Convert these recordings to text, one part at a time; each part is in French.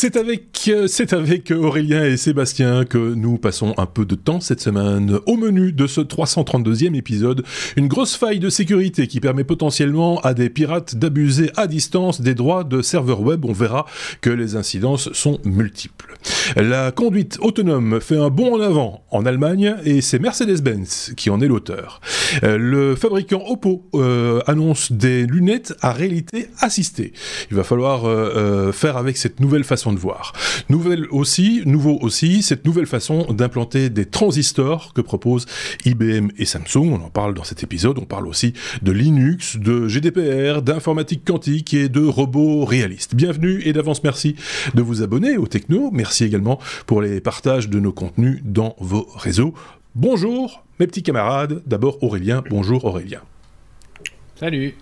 C'est avec, euh, c'est avec Aurélien et Sébastien que nous passons un peu de temps cette semaine. Au menu de ce 332e épisode, une grosse faille de sécurité qui permet potentiellement à des pirates d'abuser à distance des droits de serveurs web. On verra que les incidences sont multiples. La conduite autonome fait un bond en avant en Allemagne et c'est Mercedes-Benz qui en est l'auteur. Euh, le fabricant Oppo euh, annonce des lunettes à réalité assistée. Il va falloir faire avec cette nouvelle façon de voir. Nouvelle aussi, nouveau aussi, cette nouvelle façon d'implanter des transistors que proposent IBM et Samsung. On en parle dans cet épisode. On parle aussi de Linux, de GDPR, d'informatique quantique et de robots réalistes. Bienvenue et d'avance merci de vous abonner au Techno. Merci également pour les partages de nos contenus dans vos réseaux. Bonjour mes petits camarades. D'abord Aurélien. Bonjour Aurélien. Salut.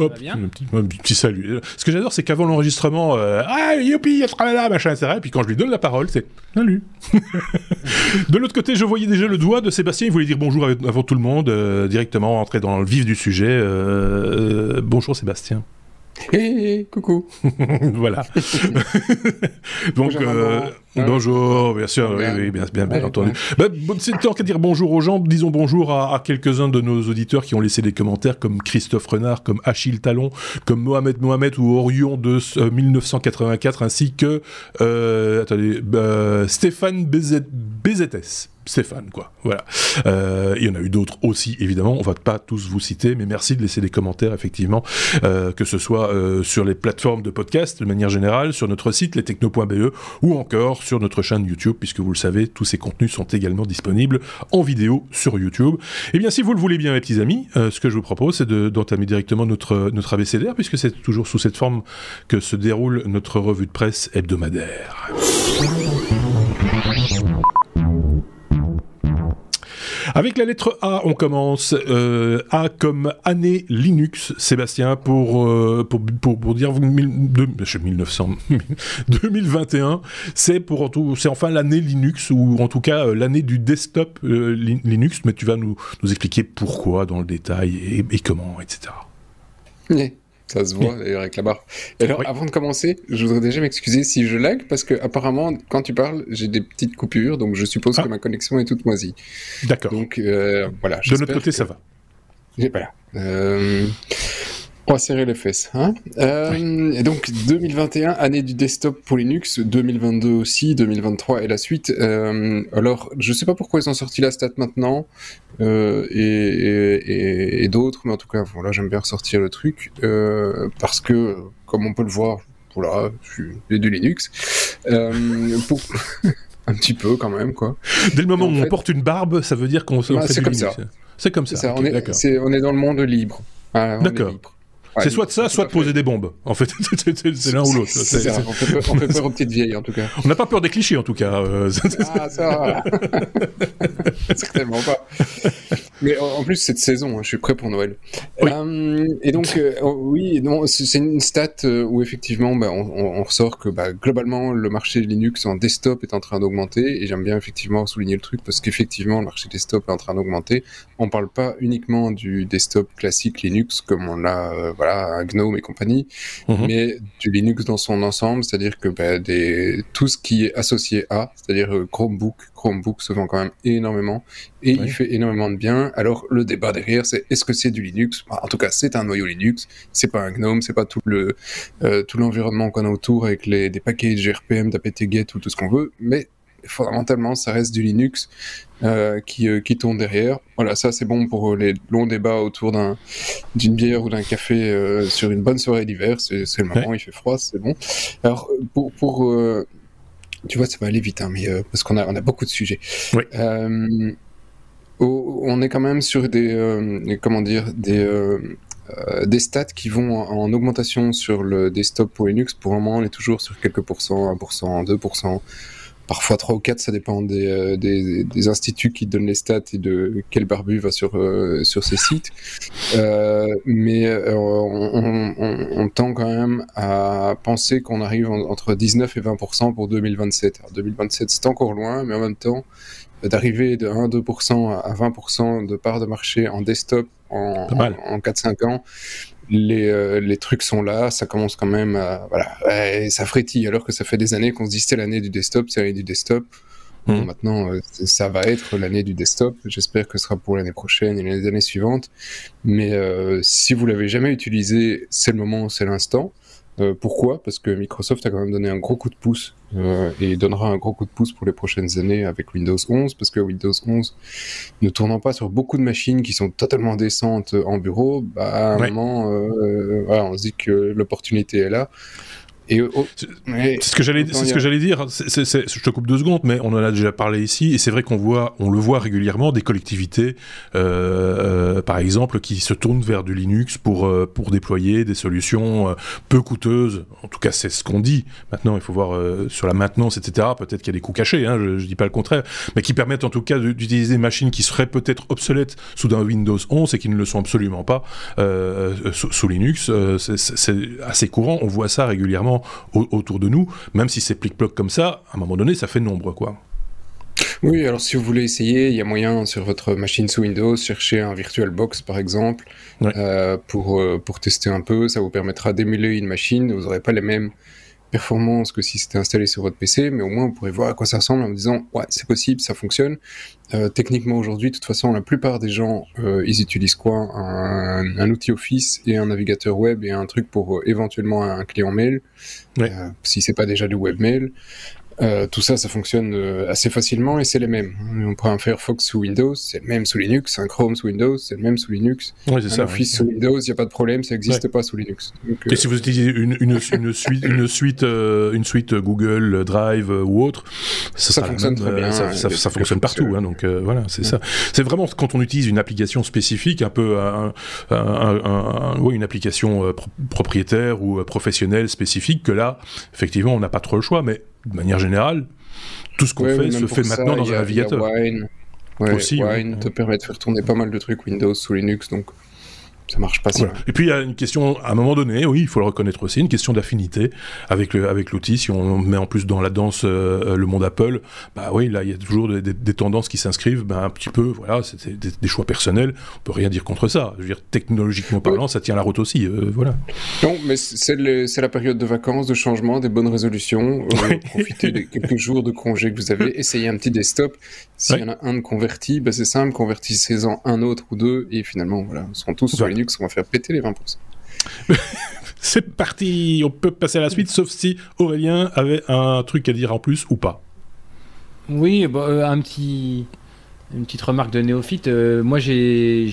Hop, un, petit, un petit, salut. Ce que j'adore, c'est qu'avant l'enregistrement, euh, ah, youpi, là, machin, etc. Et puis quand je lui donne la parole, c'est salut. de l'autre côté, je voyais déjà le doigt de Sébastien. Il voulait dire bonjour avant tout le monde, euh, directement entrer dans le vif du sujet. Euh, bonjour Sébastien. Hé, coucou. voilà. Donc, euh, bonjour, bien sûr, oui, oui, bien, bien, bien entendu. Bah, c'est temps qu'à dire bonjour aux gens. Disons bonjour à, quelques-uns de nos auditeurs qui ont laissé des commentaires, comme Christophe Renard, comme Achille Talon, comme Mohamed Mohamed ou Orion de 1984, euh, ainsi que euh, attendez, bah, Stéphane Bezetes. Stéphane, quoi. Voilà. Euh, il y en a eu d'autres aussi, évidemment. On va pas tous vous citer, mais merci de laisser des commentaires, effectivement, euh, que ce soit euh, sur les plateformes de podcast de manière générale, sur notre site lestechno.be ou encore sur notre chaîne YouTube, puisque vous le savez, tous ces contenus sont également disponibles en vidéo sur YouTube. Eh bien, si vous le voulez bien, mes petits amis, ce que je vous propose, c'est d'entamer directement notre, notre abécédaire, puisque c'est toujours sous cette forme que se déroule notre revue de presse hebdomadaire. Avec la lettre A, on commence. Euh, A comme année Linux, Sébastien, pour, euh, pour, pour, dire 1900, 2021, c'est enfin l'année Linux, ou en tout cas euh, l'année du desktop Linux, mais tu vas nous, expliquer pourquoi dans le détail et, et comment, etc. Ça se voit d'ailleurs avec la barre. Et alors, avant de commencer, je voudrais déjà m'excuser si je lag, parce que apparemment, quand tu parles, j'ai des petites coupures, donc je suppose que ah. ma connexion est toute moisie. D'accord. Donc euh, voilà. De notre côté, ça va. Voilà. Euh... On va serrer les fesses. Hein euh, et donc 2021, année du desktop pour Linux, 2022 aussi, 2023 et la suite. Euh, alors, je sais pas pourquoi ils ont sorti la stat maintenant euh, et, et, et d'autres, mais en tout cas, voilà, j'aime bien ressortir le truc parce que, comme on peut le voir, voilà, j'ai du Linux. Euh, pour... un petit peu quand même, quoi. Dès le moment où on porte une barbe, ça veut dire qu'on bah, fait du Linux. C'est comme ça. ça. on, est, on, est, dans le monde libre. D'accord c'est soit de ça, soit de poser des bombes. En fait, c'est l'un ou l'autre. On, fait, on fait peur aux petites vieilles, en tout cas. On n'a pas peur des clichés, en tout cas. Euh, ah, ça Certainement pas. Mais en plus, cette saison, hein, je suis prêt pour Noël. Euh, et donc, euh, oh, oui, non, c'est une stat où effectivement, bah, on, ressort que bah, globalement, le marché Linux en desktop est en train d'augmenter. Et j'aime bien effectivement souligner le truc parce qu'effectivement, le marché desktop est en train d'augmenter. On parle pas uniquement du desktop classique Linux comme on l'a voilà, GNOME et compagnie, mhm. mais du Linux dans son ensemble, c'est-à-dire que bah, des, tout ce qui est associé à, c'est-à-dire euh, Chromebook, Chromebook se vend quand même énormément et il fait énormément de bien. Alors le débat derrière, c'est est-ce que c'est du Linux? En tout cas, c'est un noyau Linux. C'est pas un GNOME, c'est pas tout le euh, tout l'environnement qu'on a autour avec les des packages RPM, d'apt-get ou tout ce qu'on veut, mais fondamentalement, ça reste du Linux euh, qui, euh, qui tourne derrière. Voilà, ça c'est bon pour les longs débats autour d'un, d'une bière ou d'un café euh, sur une bonne soirée d'hiver. C'est, c'est le moment, il fait froid, c'est bon. Alors, pour, pour tu vois, ça va aller vite, hein, mais parce qu'on a, on a beaucoup de sujets. Oui. on est quand même sur des, comment dire, des, des stats qui vont en, augmentation sur le desktop pour Linux. Pour le moment, on est toujours sur quelques pourcents, 1%, 2% parfois 3 ou 4, ça dépend des, euh, des, des, instituts qui donnent les stats et de quel barbu va sur, euh, sur ces sites. Euh, mais euh, on, on, on, tend quand même à penser qu'on arrive entre 19 et 20% pour 2027. Alors 2027, c'est encore loin, mais en même temps, d'arriver de 1-2% à 20% de part de marché en desktop en, en, 4-5 ans, les, les, trucs sont là, ça commence quand même à. Voilà, ça frétille, alors que ça fait des années qu'on se dit l'année du desktop, c'est l'année du desktop. Mmh. maintenant, ça va être l'année du desktop. J'espère que ce sera pour l'année prochaine et les années suivantes. Mais si vous l'avez jamais utilisé, c'est le moment, c'est l'instant. Euh, pourquoi? Parce que Microsoft a quand même donné un gros coup de pouce euh, et donnera un gros coup de pouce pour les prochaines années avec Windows 11, parce que Windows 11 ne tournant pas sur beaucoup de machines qui sont totalement décentes en bureau, bah, à un moment, euh, voilà, on se dit que l'opportunité est là. C'est ce que j'allais, c'est ce que j'allais dire. je te coupe deux secondes, mais on en a déjà parlé ici, et c'est vrai qu'on voit, on le voit régulièrement des collectivités, euh, euh, par exemple, qui se tournent vers du Linux pour euh, pour déployer des solutions peu coûteuses. En tout cas, c'est ce qu'on dit. Maintenant, il faut voir sur la maintenance, etc. Peut-être qu'il y a des coûts cachés. Hein, je, je, dis pas le contraire, mais qui permettent en tout cas d'utiliser des machines qui seraient peut-être obsolètes sous un Windows 11 et qui ne le sont absolument pas sous, sous, Linux. c'est assez courant. On voit ça régulièrement autour de nous, même si c'est plic-ploc comme ça, à un moment donné, ça fait nombre, quoi. Oui, alors si vous voulez essayer, il y a moyen sur votre machine sous Windows, chercher un VirtualBox par exemple, euh, pour, euh, pour tester un peu. Ça vous permettra d'émuler une machine. Vous n'aurez pas les mêmes performance que si c'était installé sur votre PC, mais au moins vous pourrez voir à quoi ça ressemble en vous disant ouais c'est possible, ça fonctionne. Euh, techniquement aujourd'hui, de toute façon, la plupart des gens euh, ils utilisent quoi? Un, un, outil Office et un navigateur web et un truc pour euh, éventuellement un client mail, ouais. Si c'est pas déjà du webmail. Euh, tout ça, ça fonctionne euh, assez facilement et c'est les mêmes. On prend un Firefox sous Windows, c'est le même sous Linux, un Chrome sous Windows, c'est le même sous Linux. Ouais, c'est ça. Office sous Windows, il n'y a pas de problème, ça n'existe pas sous Linux. Donc, et si vous utilisez une, une, une suite, une suite, une suite Google Drive ou autre, ça, ça fonctionne très bien. Ça, ça, ça fonctionne partout. Hein, donc voilà, c'est ça. C'est vraiment quand on utilise une application spécifique, un peu un, un, un, ouais, une application propriétaire ou professionnelle spécifique, que là, effectivement, on n'a pas trop le choix, mais de manière générale, tout ce qu'on fait se fait maintenant dans un navigateur. Wine, Aussi, Wine te permet de faire tourner pas mal de trucs Windows sous Linux, donc ça marche pas voilà. Et puis il y a une question, à un moment donné, oui, il faut le reconnaître aussi, une question d'affinité avec le, avec l'outil. Si on met en plus dans la danse euh, le monde Apple, bah oui, là il y a toujours des, des, des tendances qui s'inscrivent, bah, un petit peu, voilà, c'est des, des, choix personnels. On peut rien dire contre ça. Je veux dire, technologiquement parlant, oui. ça tient la route aussi, euh, voilà. Non, mais c'est la période de vacances, de changement, des bonnes résolutions. Euh, profitez des quelques jours de congé que vous avez, essayez un petit desktop. S'il y en a un de converti, bah, c'est simple, convertissez-en un autre ou deux, et finalement, voilà, seront tous sur Linux, on va faire péter les 20%. c'est parti, on peut passer à la suite, sauf si Aurélien avait un truc à dire en plus ou pas. Oui, bah, euh, un petit, une petite remarque de néophyte. Euh, moi, j'ai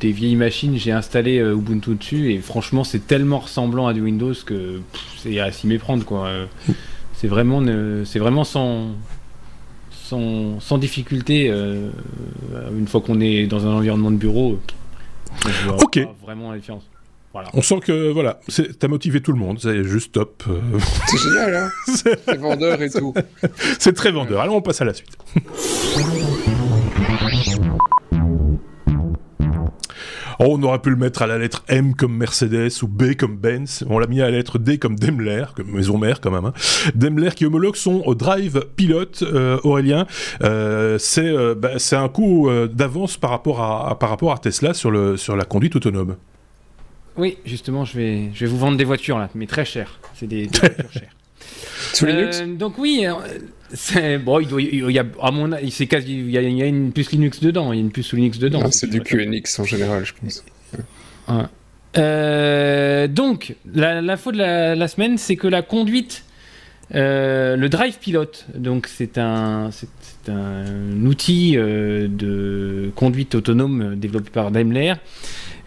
des vieilles machines, j'ai installé euh, Ubuntu dessus, et franchement, c'est tellement ressemblant à du Windows que c'est à s'y méprendre, quoi. c'est vraiment, c'est vraiment sans, sans, sans difficulté. Euh, une fois qu'on est dans un environnement de bureau, ok. vraiment la différence. Voilà. On sent que voilà, t'as motivé tout le monde, c'est juste top. C'est génial, hein C'est vendeur et tout. c'est très vendeur. Alors on passe à la suite. Oh, on aurait pu le mettre à la lettre M comme Mercedes ou B comme Benz. On l'a mis à la lettre D comme Daimler, comme maison mère quand même. Hein. Daimler qui homologue son Drive Pilot, euh, Aurélien. Euh, c'est euh, bah, un coup euh, d'avance par, rapport à, par rapport à Tesla sur, le, sur la conduite autonome. Oui, justement, je vais, je vais vous vendre des voitures là, mais très chères. C'est des, des voitures chères. Euh, donc oui, c'est bon, il, doit, il y a à mon c'est quasi il y, a, il y, a, une puce Linux dedans, il y a une puce Linux dedans. Ah, c'est du QNX en général, je pense. Ouais. Euh, donc la, la faute de la, la semaine, c'est que la conduite, euh, le Drive Pilot, donc c'est un c'est un outil euh, de conduite autonome développé par Daimler,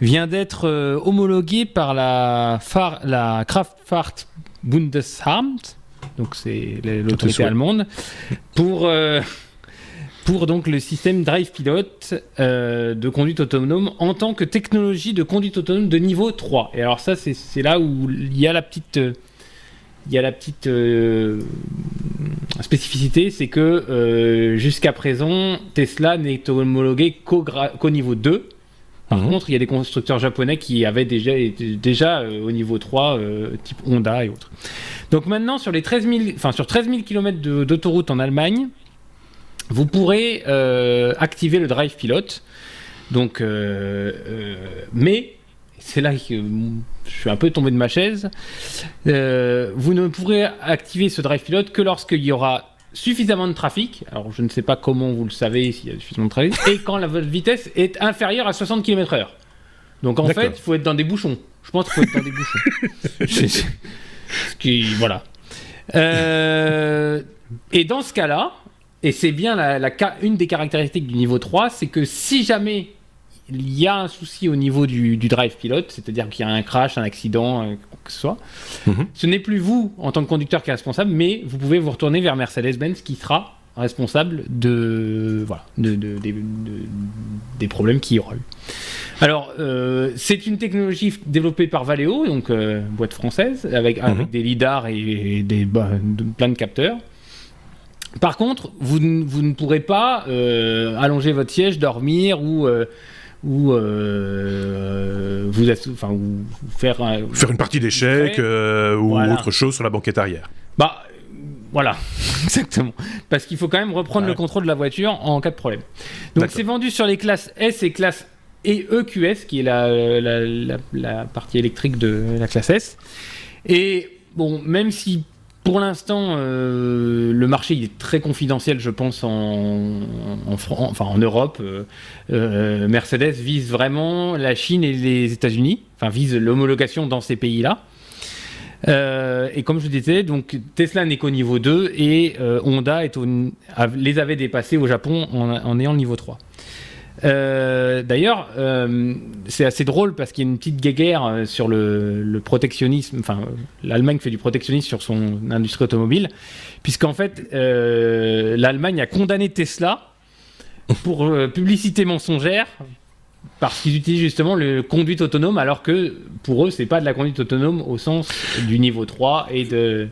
vient d'être homologué par la, Far, la Kraftfahrt Bundesamt donc c'est l'autorité allemande, pour, euh, pour donc le système Drive Pilot euh, de conduite autonome en tant que technologie de conduite autonome de niveau 3. Et alors ça, c'est là où il y a la petite... il y a la petite euh, spécificité, c'est que euh, jusqu'à présent, Tesla n'est homologué qu'au qu niveau 2. Par mmh. contre, il y a des constructeurs japonais qui avaient déjà, déjà euh, au niveau 3, euh, type Honda et autres. Donc maintenant, sur les 13 000, enfin, sur 13 000 km d'autoroute en Allemagne, vous pourrez euh, activer le Drive Pilot. Donc, mais c'est là que je suis un peu tombé de ma chaise, euh, vous ne pourrez activer ce drive pilote que lorsqu'il y aura suffisamment de trafic, alors je ne sais pas comment vous le savez s'il y a suffisamment de trafic, et quand la votre vitesse est inférieure à 60 km/h. Donc en fait, il faut être dans des bouchons. Je pense qu'il faut être dans des bouchons. qui, voilà. Euh, et dans ce cas-là, et c'est bien la, une des caractéristiques du niveau 3, c'est que si jamais il y a un souci au niveau du, drive pilote, c'est-à-dire qu'il y a un crash, un accident, euh, quoi que ce soit, mhm. ce n'est plus vous en tant que conducteur qui est responsable, mais vous pouvez vous retourner vers Mercedes-Benz qui sera responsable de, voilà, de, des problèmes qu'il y aura eu. Alors, euh, c'est une technologie développée par Valeo, donc euh, boîte française, avec, mhm. des lidars et, des, bah, plein de capteurs. Par contre, vous, vous ne pourrez pas euh, allonger votre siège, dormir ou ou vous, enfin, faire faire une partie d'échecs ou autre chose sur la banquette arrière. Bah voilà, exactement. Parce qu'il faut quand même reprendre le contrôle de la voiture en cas de problème. Donc c'est vendu sur les classes S et classe et EQS, qui est la, la, partie électrique de la classe S. Et bon, même si pour l'instant, euh, le marché est très confidentiel, je pense, en, en, enfin, en Europe. Euh, euh, Mercedes vise vraiment la Chine et les États-Unis, enfin vise l'homologation dans ces pays-là. et comme je disais, donc Tesla n'est qu'au niveau 2 et Honda les avait dépassés au Japon en, en ayant le niveau 3. Euh, d'ailleurs, euh, c'est assez drôle parce qu'il y a une petite guéguerre euh, sur le, protectionnisme. Enfin, l'Allemagne fait du protectionnisme sur son industrie automobile, puisqu'en fait, l'Allemagne a condamné Tesla pour publicité mensongère parce qu'ils utilisent justement le conduite autonome, alors que pour eux, c'est pas de la conduite autonome au sens du niveau 3 et de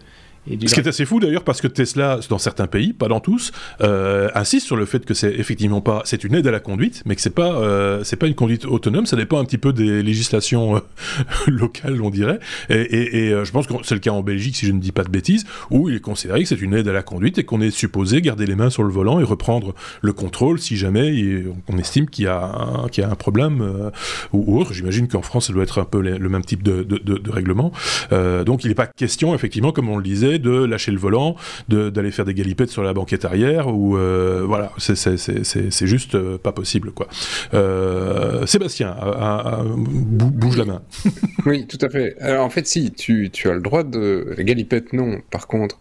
ce qui est assez fou d'ailleurs parce que Tesla, dans certains pays, pas dans tous, euh, insiste sur le fait que c'est effectivement pas, c'est une aide à la conduite, mais que c'est pas, euh, c'est pas une conduite autonome. Ça dépend un petit peu des législations euh, locales, on dirait. Et, je pense que c'est le cas en Belgique, si je ne dis pas de bêtises, où il est considéré que c'est une aide à la conduite et qu'on est supposé garder les mains sur le volant et reprendre le contrôle si jamais on estime qu'il y a un, qu'il y a un problème ou autre. J'imagine qu'en France, ça doit être un peu le même type de, de, de règlement. donc il n'est pas question, effectivement, comme on le disait de lâcher le volant, d'aller faire des galipettes sur la banquette arrière, ou euh, voilà, c'est juste euh, pas possible, quoi. Euh, Sébastien, bouge la main. oui, tout à fait. Alors en fait, si, tu, tu as le droit de... galipette, non. Par contre,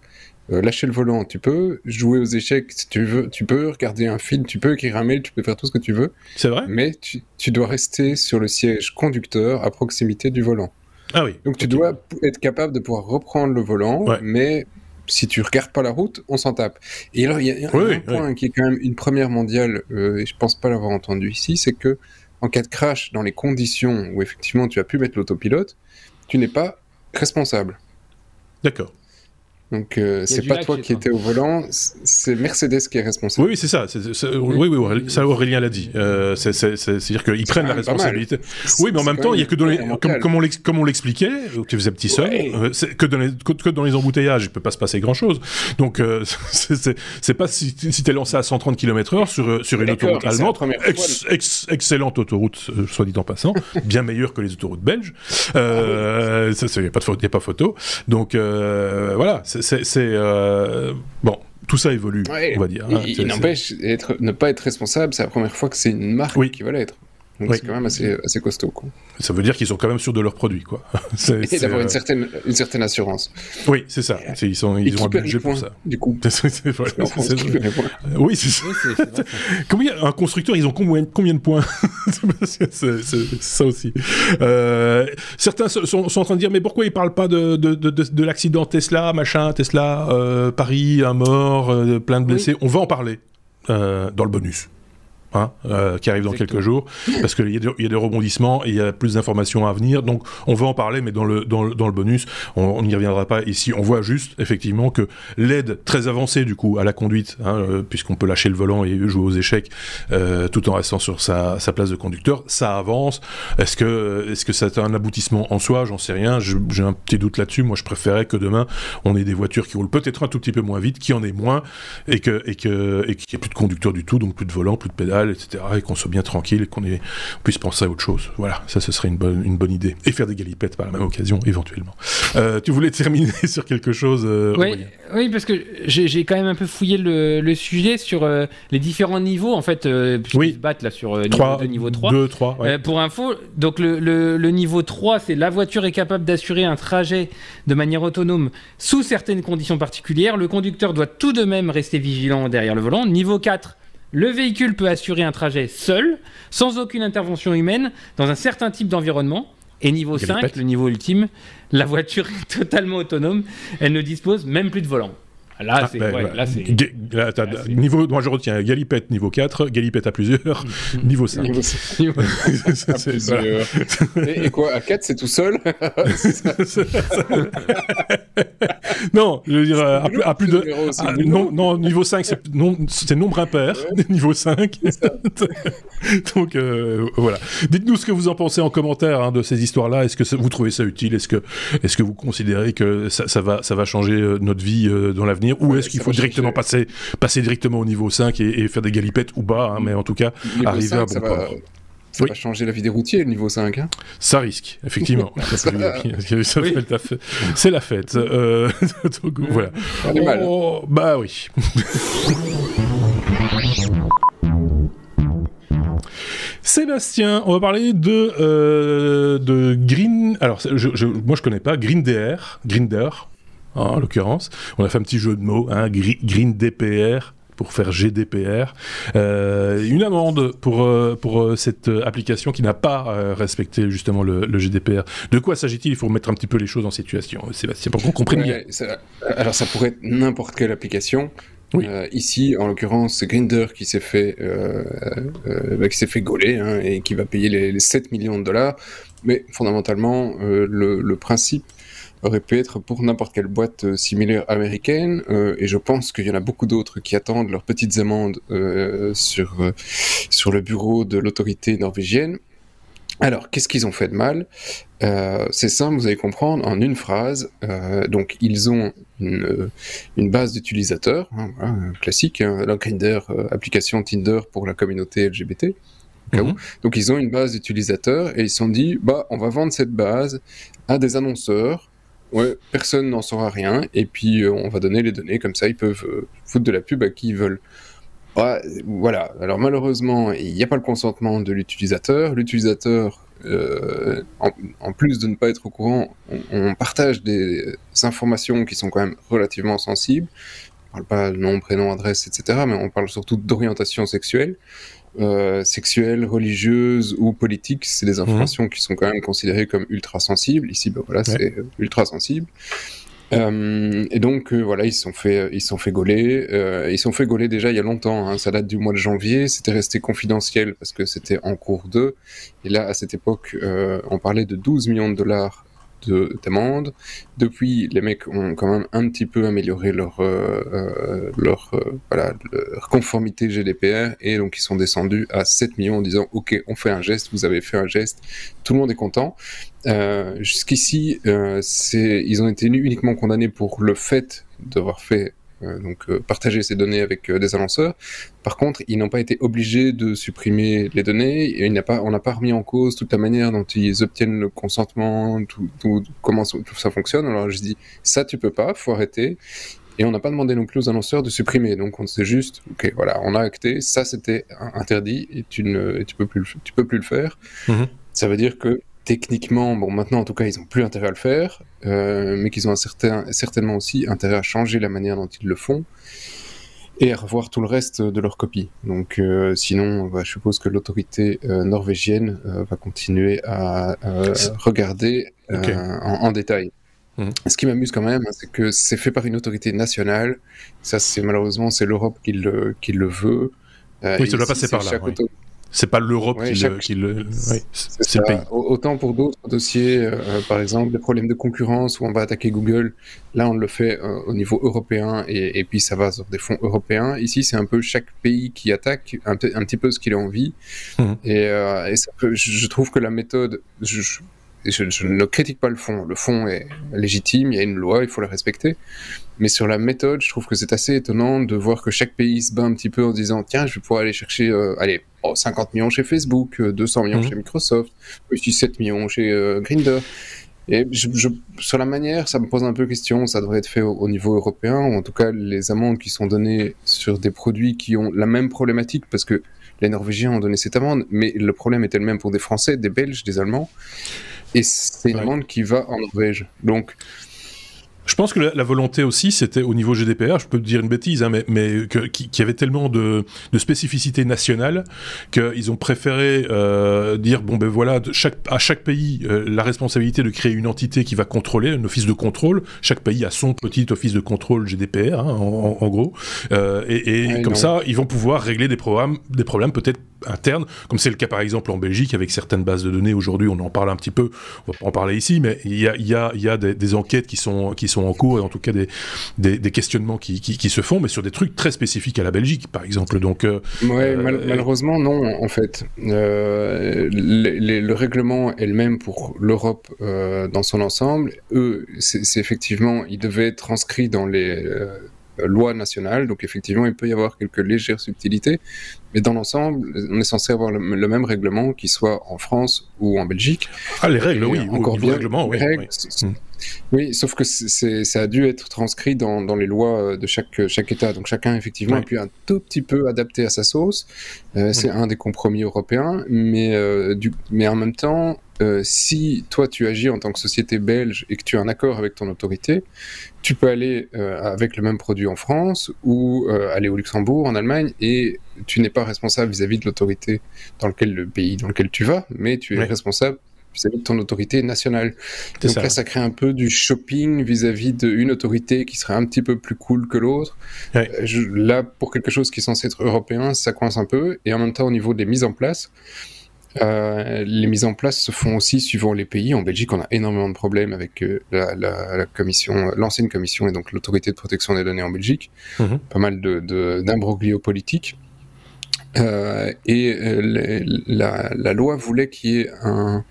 lâcher le volant, tu peux. Jouer aux échecs, si tu veux, tu peux. Regarder un film, tu peux. Écrire un mail, tu peux faire tout ce que tu veux. C'est vrai? Mais tu, tu, dois rester sur le siège conducteur à proximité du volant. Ah oui. Donc tu dois être capable de pouvoir reprendre le volant, mais si tu regardes pas la route, on s'en tape. Et alors il y a, un point qui est quand même une première mondiale, euh, et je pense pas l'avoir entendu ici, c'est que en cas de crash, dans les conditions où effectivement tu as pu mettre l'autopilote, tu n'es pas responsable. D'accord. Donc euh, c'est pas toi qui étais au volant, c'est Mercedes qui est responsable. Oui, c'est ça. oui, oui, ça Aurélien l'a dit. Euh, c'est-à-dire qu'ils prennent la responsabilité. Oui, mais en même temps, il y a que dans les, comme, comme on l'expliquait, tu faisais petit seul, euh, que, dans les, que, dans les embouteillages, il peut pas se passer grand-chose. Donc euh, c'est pas si, si t'es lancé à 130 km/h sur sur une autoroute allemande, excellente autoroute, soit dit en passant, bien meilleure que les autoroutes belges. Euh, ah il n'y a pas de a pas photo. Donc voilà c'est euh, bon. Tout ça évolue, on va dire. Hein. il, n'empêche, ne pas être responsable, c'est la première fois que c'est une marque qui va l'être. Donc c'est quand même assez, assez costaud. Quoi. Ça veut dire qu'ils sont quand même sûrs de leurs produits. Quoi. et d'avoir une, euh, certaine, une certaine assurance. Oui, c'est ça. Ils, sont, ils ont un budget pour ça. Du coup. oui, c'est ça. combien, un constructeur, ils ont combien, combien de points? C'est ça aussi. Euh, certains sont, sont, en train de dire mais pourquoi ils parlent pas de, de, de, de l'accident Tesla, machin, Tesla, euh, Paris, un mort, euh, plein de blessés. On va en parler euh, dans le bonus. Hein, euh, qui arrive dans quelques jours, parce qu'il y, y, a des rebondissements et il y a plus d'informations à venir. Donc on va en parler, mais dans le, dans le, dans le bonus, on n'y reviendra pas ici. On voit juste effectivement que l'aide très avancée du coup à la conduite, hein, euh, puisqu'on peut lâcher le volant et jouer aux échecs euh, tout en restant sur sa, sa, place de conducteur, ça avance. Est-ce que est-ce que c'est un aboutissement en soi? J'en sais rien. J'ai un petit doute là-dessus. Moi, je préférais que demain on ait des voitures qui roulent peut-être un tout petit peu moins vite, qui en ait moins, et que et que et qu'il n'y ait plus de conducteur du tout, donc plus de volant, plus de pédale dalle, etc., et qu'on soit bien tranquille, et qu'on puisse penser à autre chose. Voilà, ça, ce serait une bonne, une bonne idée. Et faire des galipettes par la même occasion, éventuellement. Euh, tu voulais terminer sur quelque chose euh, oui, oui, parce que j'ai quand même un peu fouillé le, sujet sur euh, les différents niveaux, en fait, oui. se battent là sur niveau 3, 2, niveau 3. 2, 3 pour info, donc le, le niveau 3, c'est la voiture est capable d'assurer un trajet de manière autonome sous certaines conditions particulières. Le conducteur doit tout de même rester vigilant derrière le volant. Niveau 4, le véhicule peut assurer un trajet seul, sans aucune intervention humaine, dans un certain type d'environnement. Et niveau 5, le niveau ultime, la voiture est totalement autonome, elle ne dispose même plus de volant. Là, ah, c'est. Ben, ouais, là, c'est. niveau, moi, je retiens Galipette niveau 4, Galipette à plusieurs, niveau 5. Niveau 5. et, quoi, à 4, c'est tout seul Non, je veux dire, à plus, à plus de. Ah, non, non, niveau 5, c'est nombre impair. Niveau 5. Donc, euh, voilà. Dites-nous ce que vous en pensez en commentaire hein, de ces histoires-là. Est-ce que vous trouvez ça utile? Est-ce que, est que vous considérez que ça, ça, va, ça va changer euh, notre vie euh, dans l'avenir? Ou est-ce qu'il faut directement passer, passer directement au niveau 5 et, faire des galipettes ou bas, hein, mais en tout cas, arriver à bon ça Va... Ça va changer la vie des routiers, le niveau 5. Hein ça risque, effectivement. C'est la fête. Euh, donc, voilà. Oh, bah oui. Sébastien, on va parler de, euh, de Green. Alors, je, moi je connais pas Grinder. Grinder en l'occurrence. On a fait un petit jeu de mots, hein, Green DPR pour faire GDPR. Euh, une amende pour, euh, pour euh, cette application qui n'a pas respecté justement le, GDPR. De quoi s'agit-il? Il faut remettre un petit peu les choses en situation, Sébastien, pour qu'on comprenne bien. alors ça pourrait être n'importe quelle application. ici, en l'occurrence, c'est Grinder qui s'est fait, bah, qui s'est fait gauler hein, et qui va payer les, 7 millions de dollars. Mais fondamentalement, le, le, principe aurait pu être pour n'importe quelle boîte euh, similaire américaine, euh, et je pense qu'il y en a beaucoup d'autres qui attendent leurs petites amendes euh, sur, sur le bureau de l'autorité norvégienne. Alors, qu'est-ce qu'ils ont fait de mal? C'est simple, vous allez comprendre en une phrase. donc, ils ont une, une base d'utilisateurs, hein, classique, hein, application Tinder pour la communauté LGBT. Mhm. Donc, ils ont une base d'utilisateurs et ils se sont dit, bah, on va vendre cette base à des annonceurs Ouais, personne n'en saura rien, et puis euh, on va donner les données, comme ça ils peuvent euh, foutre de la pub à qui ils veulent. voilà, alors malheureusement, il n'y a pas le consentement de l'utilisateur. L'utilisateur, euh, en, plus de ne pas être au courant, on, partage des informations qui sont quand même relativement sensibles. On parle pas nom, prénom, adresse, etc., mais on parle surtout d'orientation sexuelle. Euh, sexuelles, religieuses ou politiques, c'est des mhm. informations qui sont quand même considérées comme ultra sensibles. Ici, ben voilà, c'est euh, ultra sensible. Euh, et donc voilà, ils se sont fait, ils sont fait gauler. ils sont fait gauler déjà il y a longtemps. Hein, ça date du mois de janvier. C'était resté confidentiel parce que c'était en cours d'eux. Et là, à cette époque, on parlait de 12 millions de dollars d'amende. Depuis, les mecs ont quand même un petit peu amélioré leur, euh, euh, leur, euh, voilà, leur conformité GDPR et donc ils sont descendus à 7 millions en disant Ok, on fait un geste, vous avez fait un geste, tout le monde est content. Jusqu'ici, ils ont été uniquement condamnés pour le fait d'avoir fait euh, donc euh, partager ces données avec euh, des annonceurs. Par contre, ils n'ont pas été obligés de supprimer les données. Et il pas, on n'a pas remis en cause toute la manière dont ils obtiennent le consentement, tout, comment tout ça fonctionne. Alors je dis, ça tu peux pas, faut arrêter. Et on n'a pas demandé non plus aux annonceurs de supprimer. Donc on sait juste, ok, voilà, on a acté, ça c'était interdit et tu ne, tu peux plus, tu peux plus le faire. Mm-hmm. Ça veut dire que techniquement, bon, maintenant en tout cas, ils n'ont plus intérêt à le faire, euh, mais qu'ils ont un certain, certainement aussi intérêt à changer la manière dont ils le font et à revoir tout le reste de leur copie. Donc, euh, sinon, bah, je suppose que l'autorité euh, norvégienne va continuer à regarder en, détail. Mhm. Ce qui m'amuse quand même, c'est que c'est fait par une autorité nationale. Ça, c'est malheureusement, c'est l'Europe qui le, qui le veut. oui, ça doit passer par là. C'est pas l'Europe qui, le. c'est le pays. Autant pour d'autres dossiers, euh, par exemple, des problèmes de concurrence où on va attaquer Google, là on le fait euh, au niveau européen et, puis ça va sur des fonds européens. Ici, c'est un peu chaque pays qui attaque un, petit peu ce qu'il a envie. Mmh. Et, euh, et ça je trouve que la méthode. Je, je, ne critique pas le fond. Le fond est légitime, il y a une loi, il faut la respecter. Mais sur la méthode, je trouve que c'est assez étonnant de voir que chaque pays se bat un petit peu en disant tiens, je vais pouvoir aller chercher euh, allez, 50 millions chez Facebook, 200 millions mhm. chez Microsoft, aussi 7 millions chez Grindr. Et je, sur la manière, ça me pose un peu question. Ça devrait être fait au, niveau européen, ou en tout cas les amendes qui sont données sur des produits qui ont la même problématique, parce que les Norvégiens ont donné cette amende, mais le problème est le même pour des Français, des Belges, des Allemands. Et c'est une amende qui va en Norvège. Donc, je pense que la, volonté aussi, c'était au niveau GDPR, je peux te dire une bêtise, hein, mais, mais qu'il y avait tellement de, de spécificités nationales qu'ils ont préféré euh, dire bon ben voilà, chaque, à chaque pays euh, la responsabilité de créer une entité qui va contrôler, un office de contrôle. Chaque pays a son petit office de contrôle GDPR, hein, en, gros, euh, et, et comme ça, ils vont pouvoir régler des, programmes, des problèmes peut-être interne, comme c'est le cas par exemple en Belgique avec certaines bases de données aujourd'hui, on en parle un petit peu, on va pas en parler ici, mais il y a, y a, y a des, enquêtes qui sont, qui sont en cours et en tout cas des, des, questionnements qui, qui, se font, mais sur des trucs très spécifiques à la Belgique par exemple. Donc, euh, ouais, euh, malheureusement non en fait. Euh, le règlement est le même pour l'Europe dans son ensemble. Eux, c'est effectivement, ils devaient être transcrits dans les loi nationale. Donc effectivement, il peut y avoir quelques légères subtilités, mais dans l'ensemble, on est censé avoir le, même règlement, qu'il soit en France ou en Belgique. Ah, les règles, oui, encore bien. Règlement, oui, hmm. oui. sauf que ça a dû être transcrit dans, dans, les lois de chaque, chaque État. Donc chacun, effectivement, a pu un tout petit peu adapter à sa sauce. Euh, c'est un des compromis européens, mais, euh, du, mais en même temps, euh, si toi tu agis en tant que société belge et que tu as un accord avec ton autorité, tu peux aller euh, avec le même produit en France ou euh, aller au Luxembourg, en Allemagne, et tu n'es pas responsable vis-à-vis de l'autorité dans lequel le pays dans lequel tu vas, mais tu es responsable vis-à-vis de ton autorité nationale. Donc ça. là, ça crée un peu du shopping vis-à-vis d'une autorité qui serait un petit peu plus cool que l'autre. là, pour quelque chose qui est censé être européen, ça coince un peu, et en même temps, au niveau des mises en place, euh, les mises en place se font aussi suivant les pays. En Belgique, on a énormément de problèmes avec euh, la, commission, l'ancienne commission et donc l'autorité de protection des données en Belgique. Mhm. Pas mal de, d'imbroglio politiques. Euh, et la, loi voulait qu'il y ait un,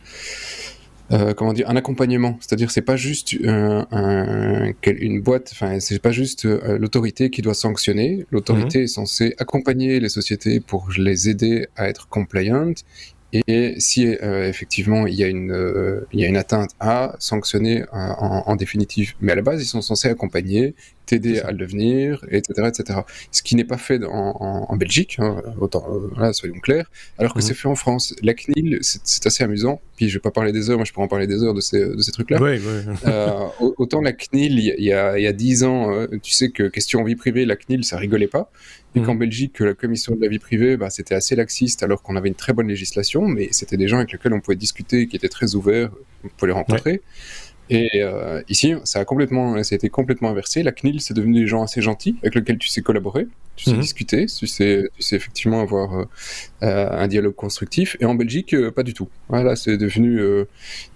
comment dire, un accompagnement. C'est-à-dire, c'est pas juste une boîte, enfin, c'est pas juste l'autorité qui doit sanctionner. L'autorité mhm. est censée accompagner les sociétés pour les aider à être compliant et si euh, effectivement il y, a une, euh, il y a une atteinte à sanctionner en, en, définitive. Mais à la base, ils sont censés accompagner, t'aider à le devenir, etc., etc. Ce qui n'est pas fait en, en, Belgique, hein, autant, euh, soyons clairs, alors que mhm. c'est fait en France. La CNIL, c'est assez amusant. Puis je vais pas parler des heures, moi je pourrais en parler des heures de ces, de ces trucs-là. Oui, euh, autant la CNIL, il y a, il y a 10 ans, euh, tu sais que question vie privée, la CNIL, ça rigolait pas. Et qu'en mhm. Belgique, la commission de la vie privée, bah, c'était assez laxiste alors qu'on avait une très bonne législation, mais c'était des gens avec lesquels on pouvait discuter, qui étaient très ouverts, on pouvait les rencontrer. Et euh, ici, ça a complètement, ça a été complètement inversé. La CNIL, c'est devenu des gens assez gentils avec lesquels tu sais collaborer, tu sais mhm. discuter, tu sais, tu sais effectivement avoir euh, euh, un dialogue constructif. Et en Belgique, pas du tout. Voilà, c'est devenu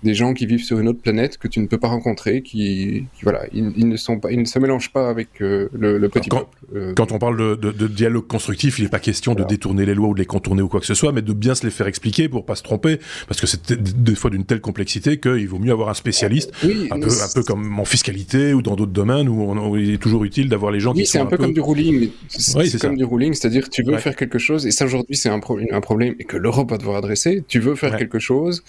des gens qui vivent sur une autre planète que tu ne peux pas rencontrer, qui, voilà, ils, ne sont pas, ils ne se mélangent pas avec le, petit peuple. Quand on parle de, de, dialogue constructif, il n'est pas question de détourner les lois ou de les contourner ou quoi que ce soit, mais de bien se les faire expliquer pour pas se tromper, parce que c'est des fois d'une telle complexité qu'il vaut mieux avoir un spécialiste un, peu, un peu comme en fiscalité ou dans d'autres domaines où, il est toujours utile d'avoir les gens qui sont. c'est un, peu, comme du ruling. C'est comme du ruling, c'est-à-dire tu veux faire quelque chose, et ça aujourd'hui c'est un, un, problème et que l'Europe va devoir adresser. Tu veux faire quelque chose,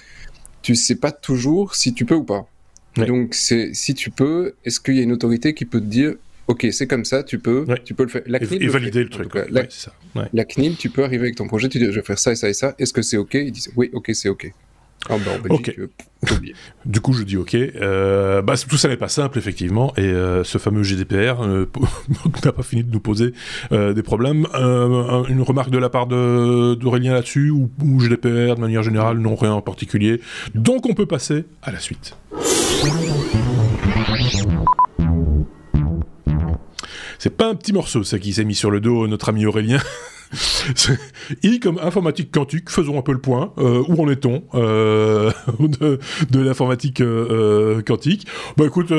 tu sais pas toujours si tu peux ou pas. Donc c'est si tu peux, est-ce qu'il y a une autorité qui peut te dire Ok, c'est comme ça, tu peux, tu peux le faire. La CNIL et, valider le, truc. la, la, CNIL, tu peux arriver avec ton projet, tu dis je vais faire ça et ça et ça. Est-ce que c'est ok? Ils disent oui, ok, c'est ok. Ah bah, ok. Euh, du coup, je dis ok. Euh, bah, tout ça n'est pas simple, effectivement, et euh, ce fameux GDPR n'a pas fini de nous poser des problèmes. une remarque de la part d'Aurélien là-dessus, ou, ou, GDPR de manière générale, non rien en particulier. Donc, on peut passer à la suite. C'est pas un petit morceau, ça, qui s'est mis sur le dos notre ami Aurélien. I comme informatique quantique, faisons un peu le point. Euh, où en est-on euh, de, de l'informatique euh, quantique Bah écoute,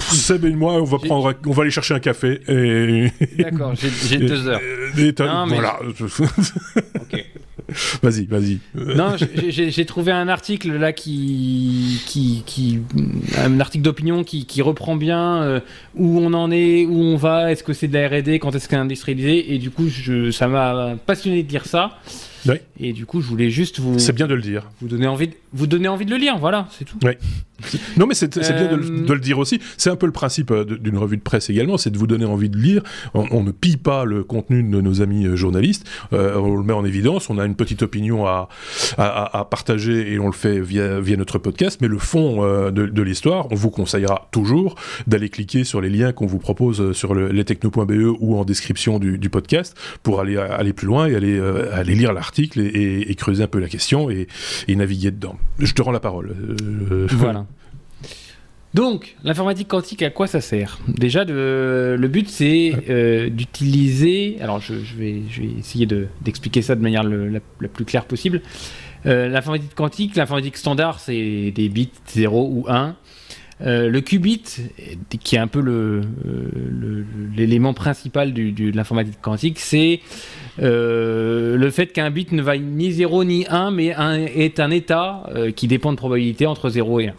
Seb et moi, on va prendre, on va aller chercher un café. Et... D'accord, j'ai deux heures. voilà. ok. vas-y, vas-y. Non, j'ai trouvé un article là qui, qui, qui un article d'opinion qui, qui, reprend bien euh, où on en est, où on va, est-ce que c'est de la R&D, quand est-ce qu'elle est industrialisé, et du coup, je, ça m'a passionné de dire ça. Et du coup, je voulais juste vous. C'est bien de le dire. Vous donner envie, de, vous donner envie de le lire, voilà, c'est tout. Oui. Non, mais c'est bien de, le dire aussi. C'est un peu le principe euh, d'une revue de presse également, c'est de vous donner envie de lire. On, ne pille pas le contenu de nos amis euh, journalistes. Euh, on le met en évidence. On a une petite opinion à, à, partager et on le fait via, via notre podcast. Mais le fond de, de l'histoire, on vous conseillera toujours d'aller cliquer sur les liens qu'on vous propose sur le, lestechno.be ou en description du, du, podcast pour aller, aller plus loin et aller, aller lire l'article et, creuser un peu la question et, naviguer dedans. Je te rends la parole. Euh, voilà. Donc, l'informatique quantique, à quoi ça sert? Déjà, le but, c'est euh, d'utiliser... Alors, je, vais, essayer d'expliquer ça de manière la, plus claire possible. Euh, l'informatique quantique, l'informatique standard, c'est des bits 0 ou 1. le qubit, qui est un peu l'élément principal de l'informatique quantique, c'est euh, le fait qu'un bit ne vaille ni 0 ni 1, mais est un état euh, qui dépend de probabilité entre 0 et 1.